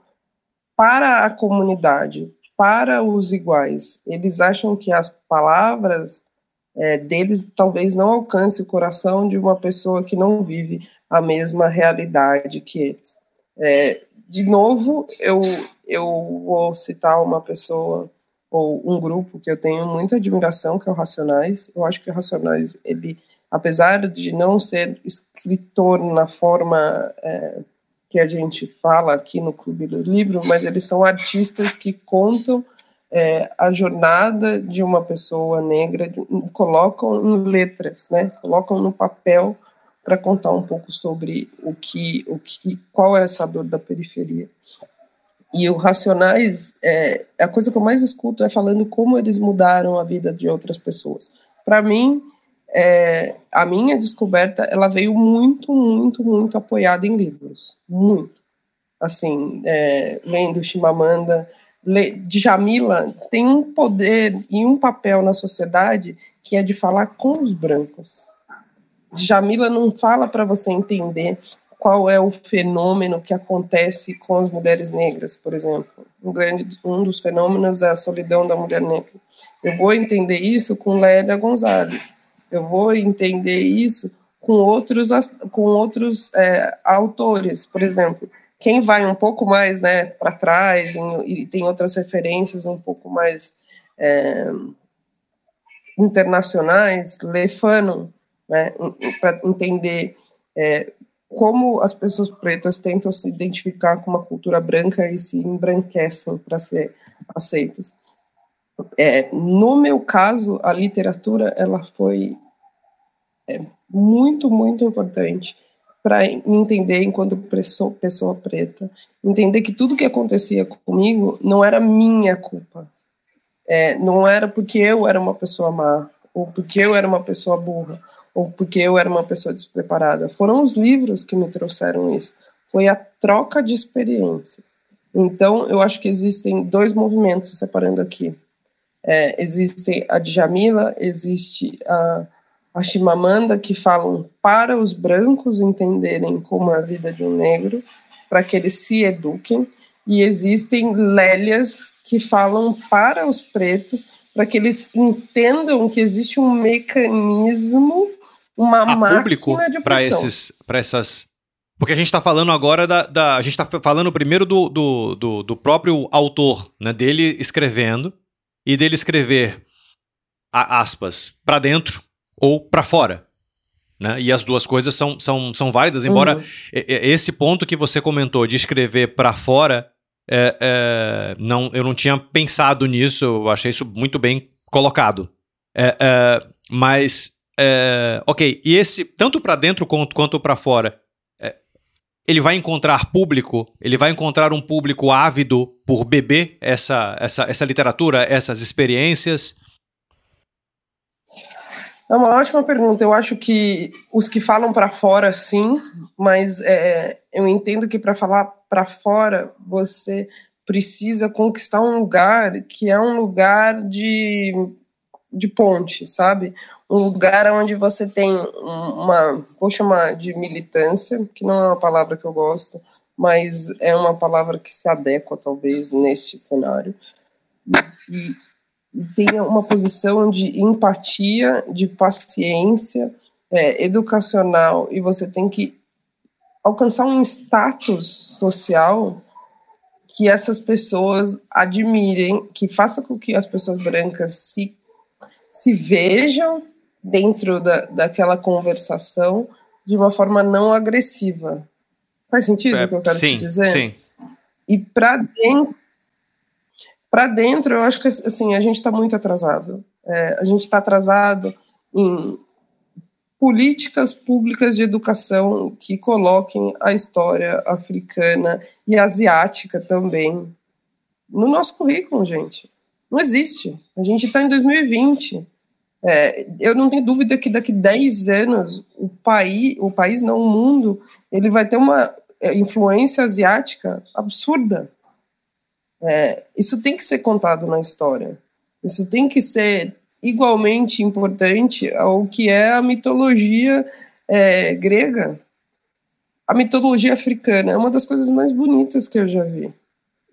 para a comunidade, para os iguais. Eles acham que as palavras é, deles talvez não alcance o coração de uma pessoa que não vive a mesma realidade que eles. É, de novo, eu, eu vou citar uma pessoa ou um grupo que eu tenho muita admiração, que é o Racionais. Eu acho que o Racionais, ele, apesar de não ser escritor na forma é, que a gente fala aqui no Clube do Livro, mas eles são artistas que contam é, a jornada de uma pessoa negra, colocam em letras, né? colocam no papel para contar um pouco sobre o que, o que, qual é essa dor da periferia. E o Racionais, é, a coisa que eu mais escuto é falando como eles mudaram a vida de outras pessoas. Para mim, é, a minha descoberta, ela veio muito, muito, muito apoiada em livros, muito. Assim, é, lendo Chimamanda, Djamila tem um poder e um papel na sociedade que é de falar com os brancos. Jamila não fala para você entender qual é o fenômeno que acontece com as mulheres negras, por exemplo. Um, grande, um dos fenômenos é a solidão da mulher negra. Eu vou entender isso com Lélia Gonzalez. Eu vou entender isso com outros, com outros é, autores, por exemplo. Quem vai um pouco mais né, para trás e, e tem outras referências um pouco mais é, internacionais, Le Fanon, né, para entender é, como as pessoas pretas tentam se identificar com uma cultura branca e se embranquecem para ser aceitas. É, no meu caso, a literatura ela foi é, muito, muito importante para me entender enquanto pessoa, preta, entender que tudo que acontecia comigo não era minha culpa, é, não era porque eu era uma pessoa má, ou porque eu era uma pessoa burra, ou porque eu era uma pessoa despreparada. Foram os livros que me trouxeram isso. Foi a troca de experiências. Então, eu acho que existem dois movimentos separando aqui. É, existe a Djamila, existe a, a Chimamanda, que falam para os brancos entenderem como é a vida de um negro, para que eles se eduquem, e existem Lélias que falam para os pretos, para que eles entendam que existe um mecanismo, uma a máquina de para esses, para essas porque a gente está falando agora da, da A gente está falando primeiro do, do, do, do, próprio autor, né? Dele escrevendo e dele escrever a, aspas para dentro ou para fora. Né? E as duas coisas são, são, são válidas, embora uhum. esse ponto que você comentou de escrever para fora, é, é, não, eu não tinha pensado nisso, eu achei isso muito bem colocado. É, é mas, é, ok, e esse, tanto para dentro quanto, quanto para fora, ele vai encontrar público, ele vai encontrar um público ávido por beber essa, essa, essa literatura, essas experiências? É uma ótima pergunta. Eu acho que os que falam para fora, sim, mas é, eu entendo que para falar para fora, você precisa conquistar um lugar que é um lugar de de ponte, sabe? Um lugar onde você tem uma, vou chamar de militância, que não é uma palavra que eu gosto, mas é uma palavra que se adequa, talvez, neste cenário. E, tem uma posição de empatia, de paciência é, educacional, e você tem que alcançar um status social que essas pessoas admirem, que faça com que as pessoas brancas se se vejam dentro da, daquela conversação de uma forma não agressiva. Faz sentido é, o que eu quero sim, te dizer? Sim. E para dentro, para dentro, eu acho que assim a gente está muito atrasado. É, a gente está atrasado em políticas públicas de educação que coloquem a história africana e asiática também no nosso currículo, gente. Não existe. A gente está em 2020. É, eu não tenho dúvida que daqui 10 anos o país, o país não, o mundo, ele vai ter uma é, influência asiática absurda. É, isso tem que ser contado na história. Isso tem que ser igualmente importante ao que é a mitologia é, grega. A mitologia africana é uma das coisas mais bonitas que eu já vi.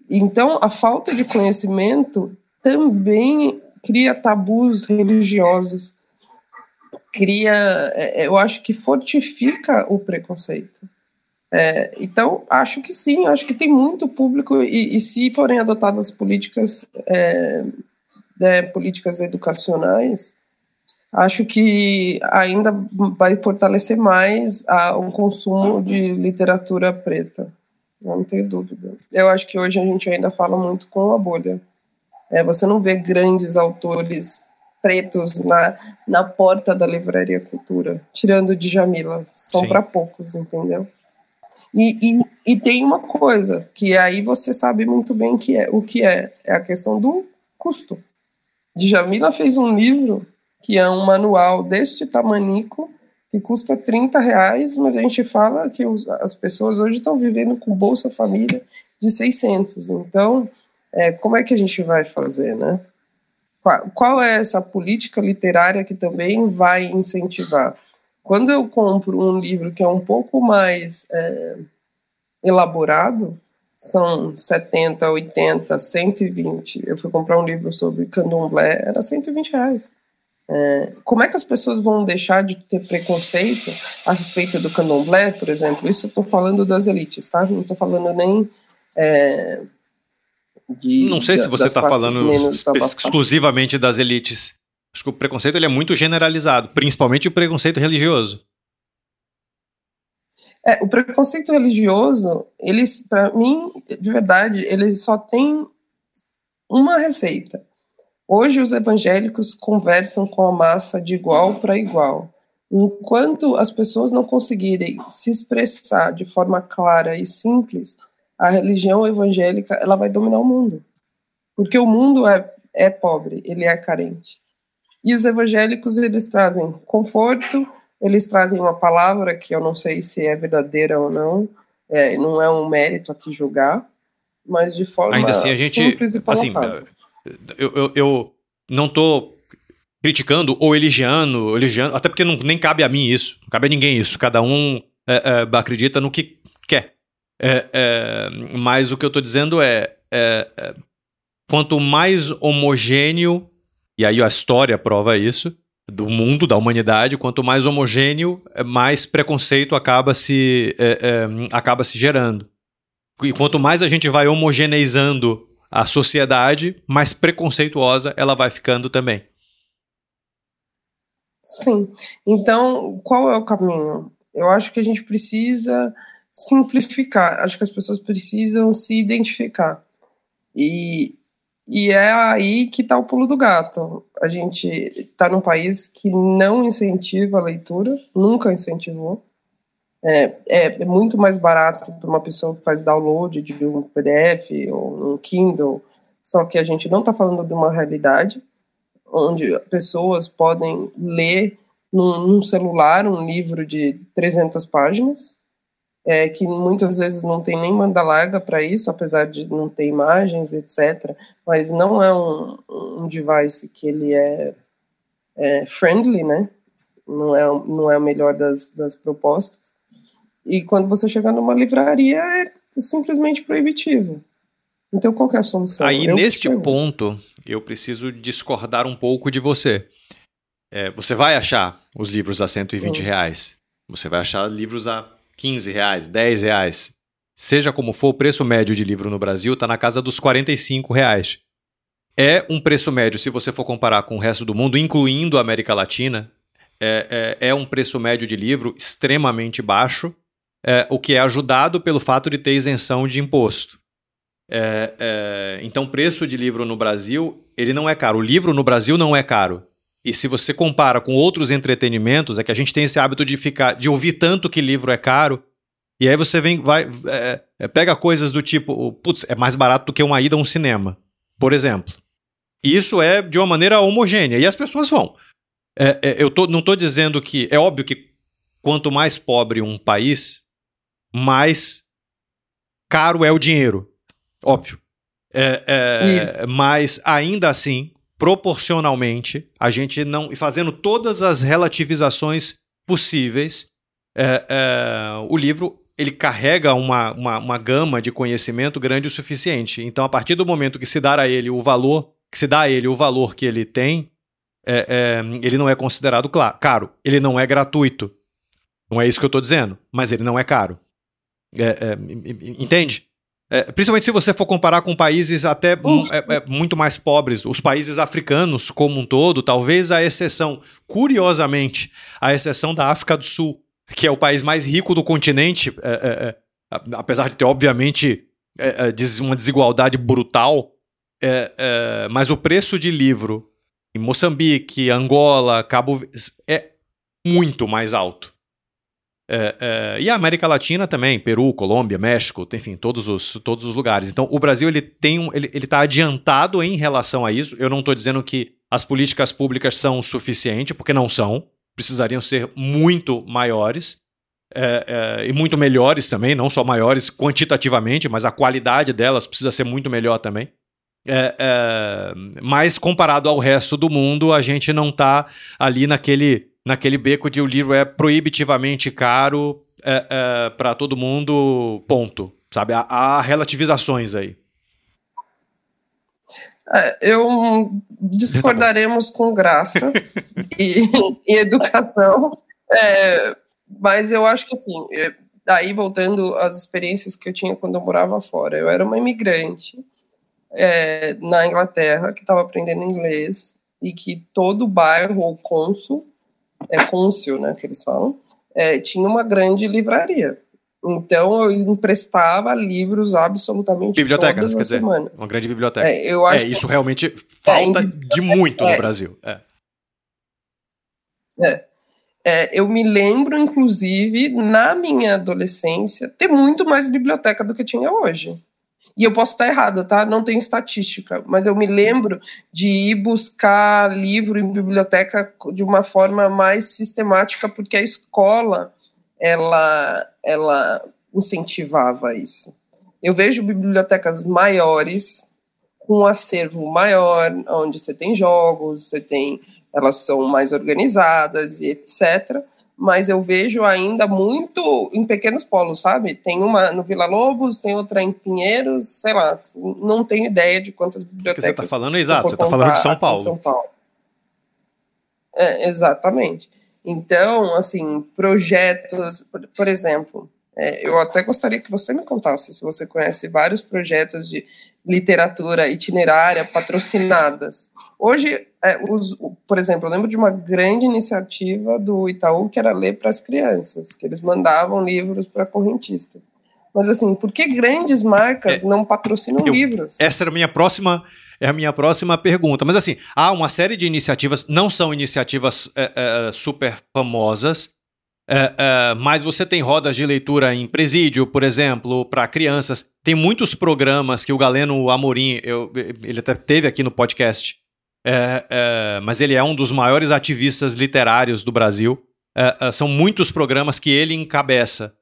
Então, a falta de conhecimento também cria tabus religiosos, cria, é, é, eu acho que fortifica o preconceito. É, então, acho que sim, acho que tem muito público, e, e se forem adotadas políticas, é, né, políticas educacionais, acho que ainda vai fortalecer mais a, o consumo de literatura preta. Não tenho dúvida. Eu acho que hoje a gente ainda fala muito com a bolha. É, você não vê grandes autores pretos na, na porta da Livraria Cultura, tirando de Jamila, são para poucos, entendeu? E, e, e, tem uma coisa que aí você sabe muito bem que é o que é, é a questão do custo. Djamila fez um livro que é um manual deste tamanico que custa 30 reais, mas a gente fala que os, as pessoas hoje estão vivendo com Bolsa Família de 600. Então, é, como é que a gente vai fazer, né? Qual, qual é essa política literária que também vai incentivar? Quando eu compro um livro que é um pouco mais é, elaborado, são 70, 80, 120. Eu fui comprar um livro sobre candomblé, era 120 reais. É, como é que as pessoas vão deixar de ter preconceito a respeito do candomblé, por exemplo? Isso eu estou falando das elites, tá? Não estou falando nem é, de, Não sei se você está falando exclusivamente das elites. Acho que o preconceito ele é muito generalizado, principalmente o preconceito religioso. É, o preconceito religioso, eles, para mim, de verdade, ele só tem uma receita. Hoje os evangélicos conversam com a massa de igual para igual. Enquanto as pessoas não conseguirem se expressar de forma clara e simples, a religião evangélica ela vai dominar o mundo. Porque o mundo é, é pobre, ele é carente. E os evangélicos, eles trazem conforto, eles trazem uma palavra que eu não sei se é verdadeira ou não, é, não é um mérito aqui julgar, mas de forma Ainda assim, a gente, simples e assim, eu, eu, eu, não tô criticando ou elogiando, elogiando até porque não, nem cabe a mim isso, não cabe a ninguém isso. Cada um é, é, acredita no que quer. É, é mas o que eu estou dizendo é, é, quanto mais homogêneo, e aí a história prova isso, do mundo, da humanidade, quanto mais homogêneo, mais preconceito acaba se, acaba se gerando. E quanto mais a gente vai homogeneizando a sociedade, mais preconceituosa ela vai ficando também. Sim. Então, qual é o caminho? Eu acho que a gente precisa simplificar. Acho que as pessoas precisam se identificar. E, e é aí que está o pulo do gato. A gente está num país que não incentiva a leitura, nunca incentivou. É, é, muito mais barato para uma pessoa que faz download de um PDF ou um Kindle, só que a gente não está falando de uma realidade onde pessoas podem ler num, num celular um livro de 300 páginas, é, que muitas vezes não tem nem banda larga para isso, apesar de não ter imagens, etc. Mas não é um, um device que ele é, é, friendly, né? Não é, não é a melhor das, das propostas. E quando você chegar numa livraria, é simplesmente proibitivo. Então, qual é a solução? Aí, eu neste ponto, eu preciso discordar um pouco de você. É, você vai achar os livros a 120 hum. reais. Você vai achar livros a 15 reais, 10 reais. Seja como for, o preço médio de livro no Brasil está na casa dos 45 reais. É um preço médio, se você for comparar com o resto do mundo, incluindo a América Latina, é, é, é um preço médio de livro extremamente baixo, é, o que é ajudado pelo fato de ter isenção de imposto. É, é, então, preço de livro no Brasil, ele não é caro. O livro no Brasil não é caro. E se você compara com outros entretenimentos, é que a gente tem esse hábito de ficar, de ouvir tanto que livro é caro, e aí você vem, vai, é, é, pega coisas do tipo, putz, é mais barato do que uma ida a um cinema, por exemplo. Isso é de uma maneira homogênea, e as pessoas vão. É, é eu tô, não estou dizendo que. É óbvio que quanto mais pobre um país, mais caro é o dinheiro. Óbvio. É, é, mas ainda assim, proporcionalmente, a gente não. E fazendo todas as relativizações possíveis, é, é, o livro ele carrega uma, uma, uma, gama de conhecimento grande o suficiente. Então, a partir do momento que se dá a ele o valor, que se dá a ele o valor que ele tem, é, é, ele não é considerado caro. Ele não é gratuito. Não é isso que eu estou dizendo, mas ele não é caro. É, é, entende? É, principalmente se você for comparar com países até é, é, muito mais pobres, os países africanos como um todo, talvez a exceção, curiosamente, a exceção da África do Sul, que é o país mais rico do continente, é, é, apesar de ter, obviamente, uma desigualdade brutal, mas o preço de livro em Moçambique, Angola, Cabo é muito mais alto. É, é, e a América Latina também, Peru, Colômbia, México, enfim, todos os, todos os lugares. Então, o Brasil ele tem um, ele está adiantado em relação a isso. Eu não estou dizendo que as políticas públicas são suficientes, porque não são. Precisariam ser muito maiores é, é, e muito melhores também, não só maiores quantitativamente, mas a qualidade delas precisa ser muito melhor também. É, é, mas comparado ao resto do mundo, a gente não está ali naquele naquele beco de o livro é proibitivamente caro é, é, para todo mundo, ponto. Sabe? Há, há relativizações aí. É, eu discordaremos com graça <laughs> e, e, educação, é, mas eu acho que assim, daí voltando às experiências que eu tinha quando eu morava fora, eu era uma imigrante é, na Inglaterra que estava aprendendo inglês e que todo bairro ou cônsul é cônsul, né, que eles falam, é, tinha uma grande livraria. Então eu emprestava livros absolutamente biblioteca, todas quer as dizer, semanas. Uma grande biblioteca. É, eu acho é isso realmente falta é, de muito no é. Brasil. É. é. É, eu me lembro, inclusive, na minha adolescência, ter muito mais biblioteca do que tinha hoje. E eu posso estar errada, tá? Não tenho estatística, mas eu me lembro de ir buscar livro em biblioteca de uma forma mais sistemática, porque a escola ela, ela incentivava isso. Eu vejo bibliotecas maiores com um acervo maior, onde você tem jogos, você tem elas são mais organizadas e etc. Mas eu vejo ainda muito em pequenos polos, sabe? Tem uma no Vila Lobos, tem outra em Pinheiros, sei lá, não tenho ideia de quantas bibliotecas. Você está falando exato, você está falando de São Paulo. São Paulo. É, exatamente. Então, assim, projetos, por, por exemplo, é, eu até gostaria que você me contasse se você conhece vários projetos de literatura itinerária patrocinadas. Hoje, é, os, por exemplo, eu lembro de uma grande iniciativa do Itaú que era ler para as crianças, que eles mandavam livros para correntista. Mas assim, por que grandes marcas é, não patrocinam eu, livros? Essa era a minha próxima, é a minha próxima pergunta. Mas assim, há uma série de iniciativas, não são iniciativas é, é, super famosas, é, é, mas você tem rodas de leitura em presídio, por exemplo, para crianças. Tem muitos programas que o Galeno Amorim, eu, ele até teve aqui no podcast, é mas ele é um dos maiores ativistas literários do Brasil. São muitos programas que ele encabeça.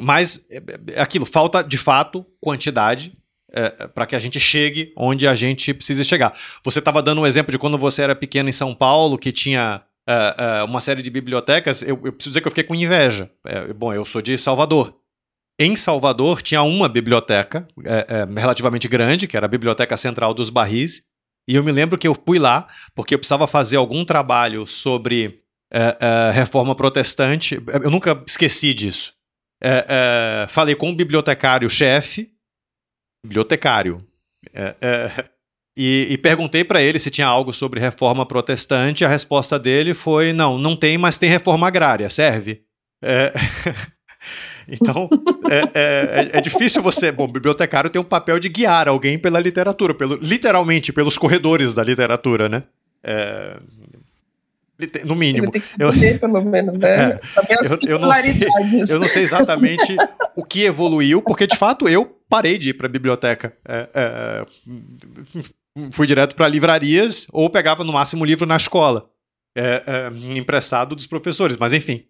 mas aquilo, falta de fato quantidade para que a gente chegue onde a gente precisa chegar. Você estava dando um exemplo de quando você era pequeno em São Paulo, que tinha uh, uh, uma série de bibliotecas, eu, eu, preciso dizer que eu fiquei com inveja. É, bom, eu sou de Salvador. Em Salvador tinha uma biblioteca é, é, relativamente grande, que era a Biblioteca Central dos Barris, e eu me lembro que eu fui lá porque eu precisava fazer algum trabalho sobre reforma protestante. Eu nunca esqueci disso. falei com o bibliotecário-chefe, bibliotecário, e, e perguntei para ele se tinha algo sobre reforma protestante. A resposta dele foi: não, não tem, mas tem reforma agrária, serve. É... <laughs> Então, é, é, é, difícil você. Bom, bibliotecário tem um papel de guiar alguém pela literatura, pelo, literalmente pelos corredores da literatura, né? É, no mínimo. Ele tem que saber, eu, pelo menos, né? É, saber as eu, eu, não sei, eu não sei exatamente o que evoluiu, porque de fato eu parei de ir para a biblioteca. É, é, fui direto para livrarias ou pegava no máximo livro na escola, é, é, emprestado dos professores, mas enfim.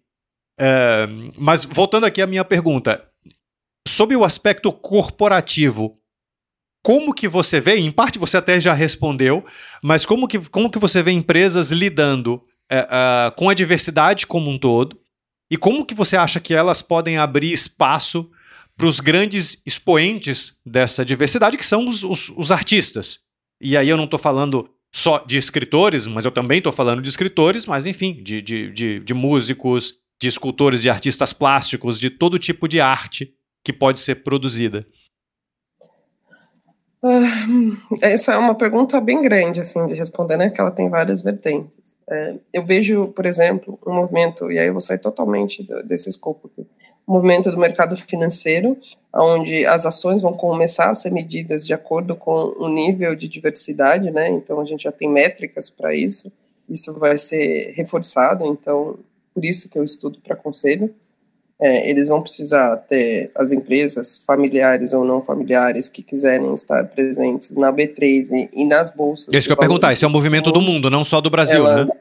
É, mas voltando aqui à minha pergunta, sobre o aspecto corporativo, como que você vê, em parte você até já respondeu, mas como que, como que você vê empresas lidando é, é, com a diversidade como um todo e como que você acha que elas podem abrir espaço para os grandes expoentes dessa diversidade, que são os, os, os artistas. E aí eu não estou falando só de escritores, mas eu também estou falando de escritores, mas enfim, de, de, de, de, músicos, de escultores, de artistas plásticos, de todo tipo de arte que pode ser produzida. Uh, essa é uma pergunta bem grande assim de responder, né? Que ela tem várias vertentes. É, eu vejo, por exemplo, um movimento e aí eu vou sair totalmente desse escopo aqui movimento do mercado financeiro, onde as ações vão começar a ser medidas de acordo com o nível de diversidade, né? Então a gente já tem métricas para isso. Isso vai ser reforçado. Então por isso que eu estudo para conselho. É, eles vão precisar ter as empresas familiares ou não familiares que quiserem estar presentes na B3 e, e nas bolsas. Isso que eu perguntar, esse é um movimento do mundo, não só do Brasil, elas, né?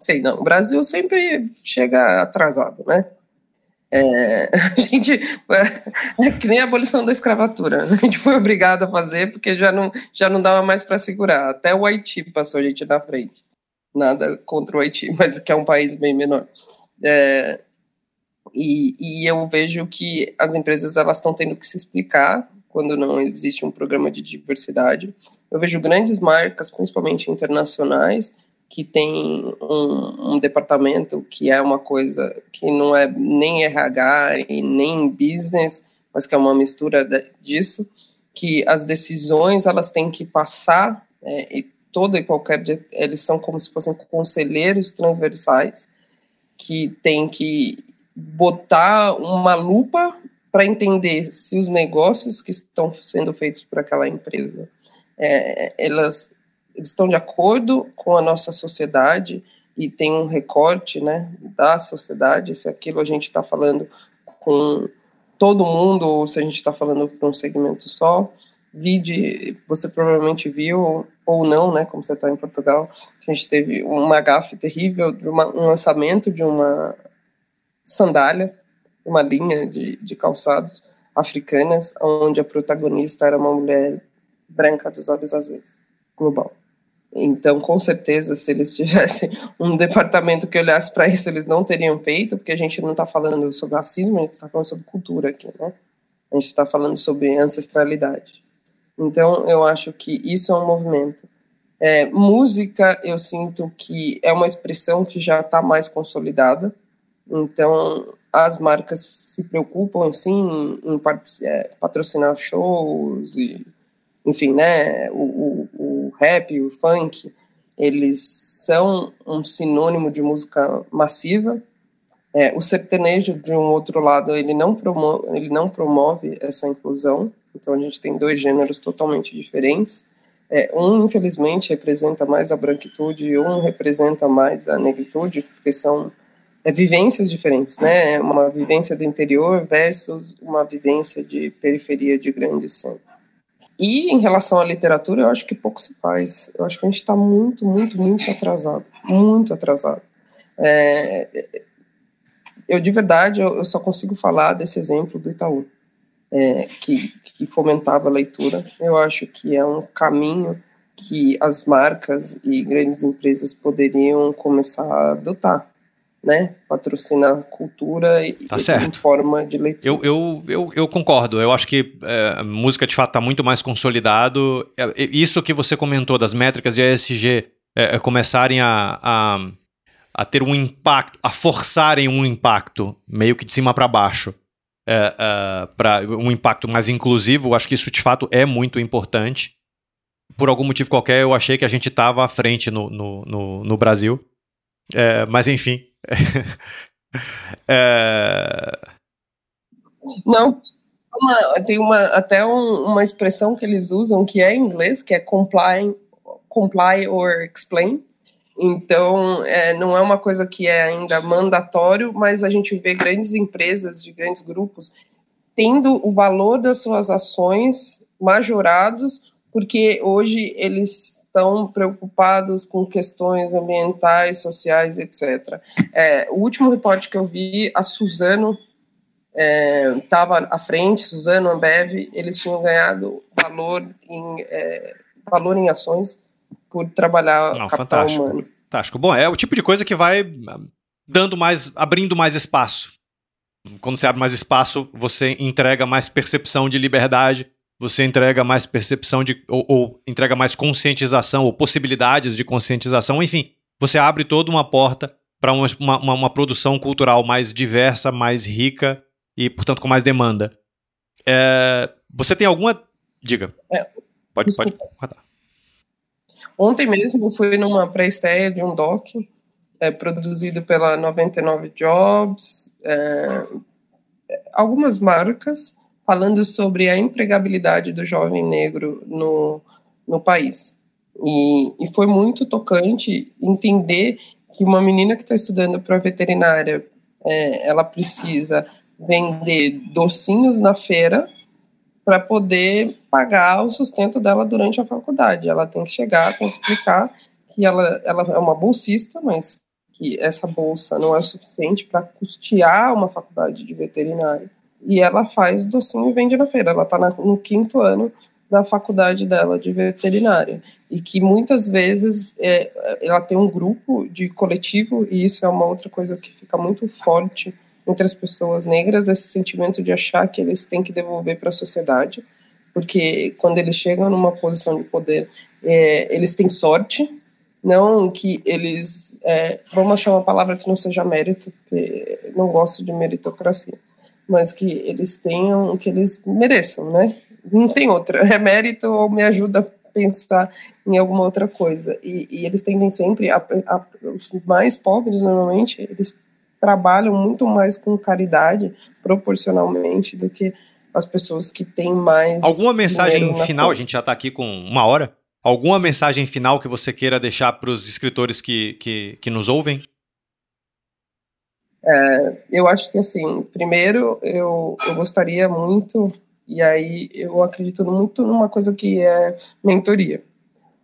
Sei não, o Brasil sempre chega atrasado, né? É, <laughs> a gente é que nem a abolição da escravatura, a gente foi obrigado a fazer porque já não, já não dava mais para segurar. Até o Haiti passou a gente na frente. Nada contra o Haiti, <laughs> mas que é um país bem menor. É, e, e eu vejo que as empresas elas estão tendo que se explicar quando não existe um programa de diversidade. Eu vejo grandes marcas, principalmente internacionais, que tem um, um, departamento que é uma coisa que não é nem RH e nem business, mas que é uma mistura de, disso, que as decisões elas têm que passar é, e toda e qualquer eles são como se fossem conselheiros transversais que tem que botar uma lupa para entender se os negócios que estão sendo feitos por aquela empresa é, elas eles estão de acordo com a nossa sociedade e tem um recorte né, da sociedade, se aquilo a gente está falando com todo mundo ou se a gente está falando com um segmento só. Vide, você provavelmente viu, ou não, né, como você está em Portugal, que a gente teve uma gafe terrível, uma, um lançamento de uma sandália, uma linha de, de calçados, africanas, onde a protagonista era uma mulher branca dos olhos azuis, global. Então, com certeza, se eles tivessem <laughs> um departamento que olhasse para isso, eles não teriam feito, porque a gente não está falando sobre racismo, a gente está falando sobre cultura aqui, né? A gente está falando sobre ancestralidade. Então, eu acho que isso é um movimento. É, música, eu sinto que é uma expressão que já está mais consolidada. Então, as marcas se preocupam, sim, em, em patrocinar shows e, enfim, né, o rap, o funk, eles são um sinônimo de música massiva. É, o sertanejo, de um outro lado, ele não, promove, ele não promove essa inclusão. Então, a gente tem dois gêneros totalmente diferentes. É, um, infelizmente, representa mais a branquitude e um representa mais a negritude, porque são é, vivências diferentes, né? Uma vivência do interior versus uma vivência de periferia de grandes centros. E em relação à literatura, eu acho que pouco se faz. Eu acho que a gente está muito, muito, muito atrasado. Muito atrasado. É, eu, de verdade, eu, eu, só consigo falar desse exemplo do Itaú, é, que, que fomentava a leitura. Eu acho que é um caminho que as marcas e grandes empresas poderiam começar a adotar né, patrocinar cultura e, tá certo. em forma de leitura. Eu, eu, eu, eu concordo. Eu acho que é, a música de fato está muito mais consolidado. É, isso que você comentou das métricas de ESG é, é, começarem a, a, a, ter um impacto, a forçarem um impacto meio que de cima para baixo. É, é, para um impacto mais inclusivo, acho que isso de fato é muito importante. Por algum motivo qualquer, eu achei que a gente estava à frente no, no, no, no Brasil. É, mas enfim, <laughs> é... Não, uma, tem uma, até um, uma expressão que eles usam que é em inglês, que é comply, comply or explain. Então, é, não é uma coisa que é ainda mandatório, mas a gente vê grandes empresas de grandes grupos tendo o valor das suas ações majorados, porque hoje eles estão preocupados com questões ambientais, sociais, etc. É, o último reporte que eu vi, a Suzano estava é, à frente, Suzano, Ambev, eles tinham ganhado valor em, é, valor em ações por trabalhar Não, capital fantástico. humano. Fantástico. Bom, é o tipo de coisa que vai dando mais, abrindo mais espaço. Quando você abre mais espaço, você entrega mais percepção de liberdade, você entrega mais percepção de, ou, ou, entrega mais conscientização, ou possibilidades de conscientização, enfim, você abre toda uma porta para uma, uma, uma, produção cultural mais diversa, mais rica e, portanto, com mais demanda. É, você tem alguma. Diga. É, pode, pode. Ontem mesmo fui numa pré-estreia de um doc é, produzido pela 99 Jobs, é, algumas marcas falando sobre a empregabilidade do jovem negro no, no país. E, e foi muito tocante entender que uma menina que está estudando para veterinária, é, ela precisa vender docinhos na feira para poder pagar o sustento dela durante a faculdade. Ela tem que chegar, tem que explicar que ela, ela é uma bolsista, mas que essa bolsa não é suficiente para custear uma faculdade de veterinária e ela faz docinho e vende na feira. Ela está no quinto ano da faculdade dela de veterinária. E que muitas vezes é, ela tem um grupo de coletivo e isso é uma outra coisa que fica muito forte entre as pessoas negras esse sentimento de achar que eles têm que devolver para a sociedade. Porque quando eles chegam numa posição de poder é, eles têm sorte. Não que eles é, vamos achar uma palavra que não seja mérito porque não gosto de meritocracia mas que eles tenham o que eles mereçam, né? Não tem outra, é mérito ou me ajuda a pensar em alguma outra coisa. E, e eles tendem sempre, a, a, os mais pobres, normalmente, eles trabalham muito mais com caridade, proporcionalmente, do que as pessoas que têm mais. Alguma mensagem final? Conta. A gente já está aqui com uma hora. Alguma mensagem final que você queira deixar para os escritores que, que, que nos ouvem? É, eu acho que, assim, primeiro, eu, eu gostaria muito, e aí eu acredito muito numa coisa que é mentoria.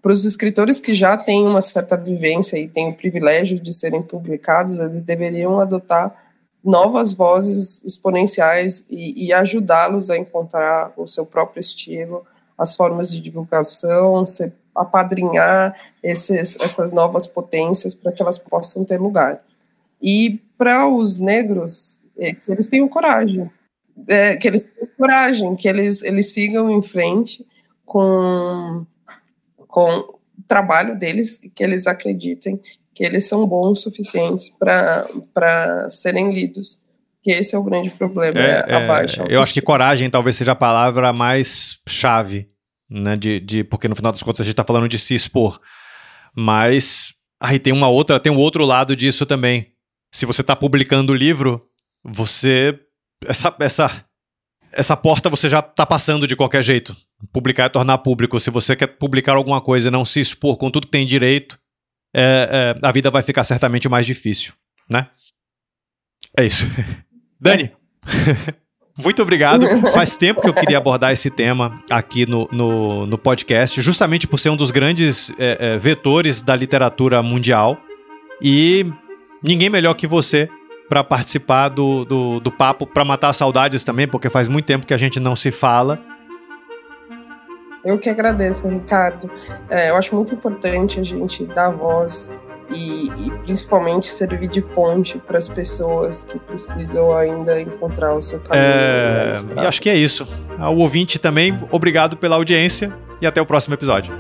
Para os escritores que já têm uma certa vivência e têm o privilégio de serem publicados, eles deveriam adotar novas vozes exponenciais e, e ajudá-los a encontrar o seu próprio estilo, as formas de divulgação, apadrinhar esses, essas novas potências para que elas possam ter lugar. E para os negros, é, que eles tenham coragem, é, que eles tenham coragem, que eles, eles sigam em frente com, com o trabalho deles, que eles acreditem que eles são bons o suficientes para serem lidos. Que esse é o grande problema, é, é a baixa Eu acho que coragem talvez seja a palavra mais chave, né? De, de, porque no final das contas a gente está falando de se expor. Mas aí tem uma outra, tem um outro lado disso também. Se você está publicando o livro, você. Essa, essa, essa porta você já está passando de qualquer jeito. Publicar é tornar público. Se você quer publicar alguma coisa e não se expor com tudo que tem direito, é, é, a vida vai ficar certamente mais difícil, né? É isso. <laughs> Dani, <laughs> muito obrigado. <laughs> Faz tempo que eu queria abordar esse tema aqui no, no, no podcast, justamente por ser um dos grandes é, é, vetores da literatura mundial. E ninguém melhor que você para participar do, do, do papo, para matar saudades também, porque faz muito tempo que a gente não se fala. Eu que agradeço, Ricardo. É, eu acho muito importante a gente dar voz e, e principalmente servir de ponte para as pessoas que precisam ainda encontrar o seu caminho. É, e acho que é isso. Ao ouvinte também, obrigado pela audiência e até o próximo episódio.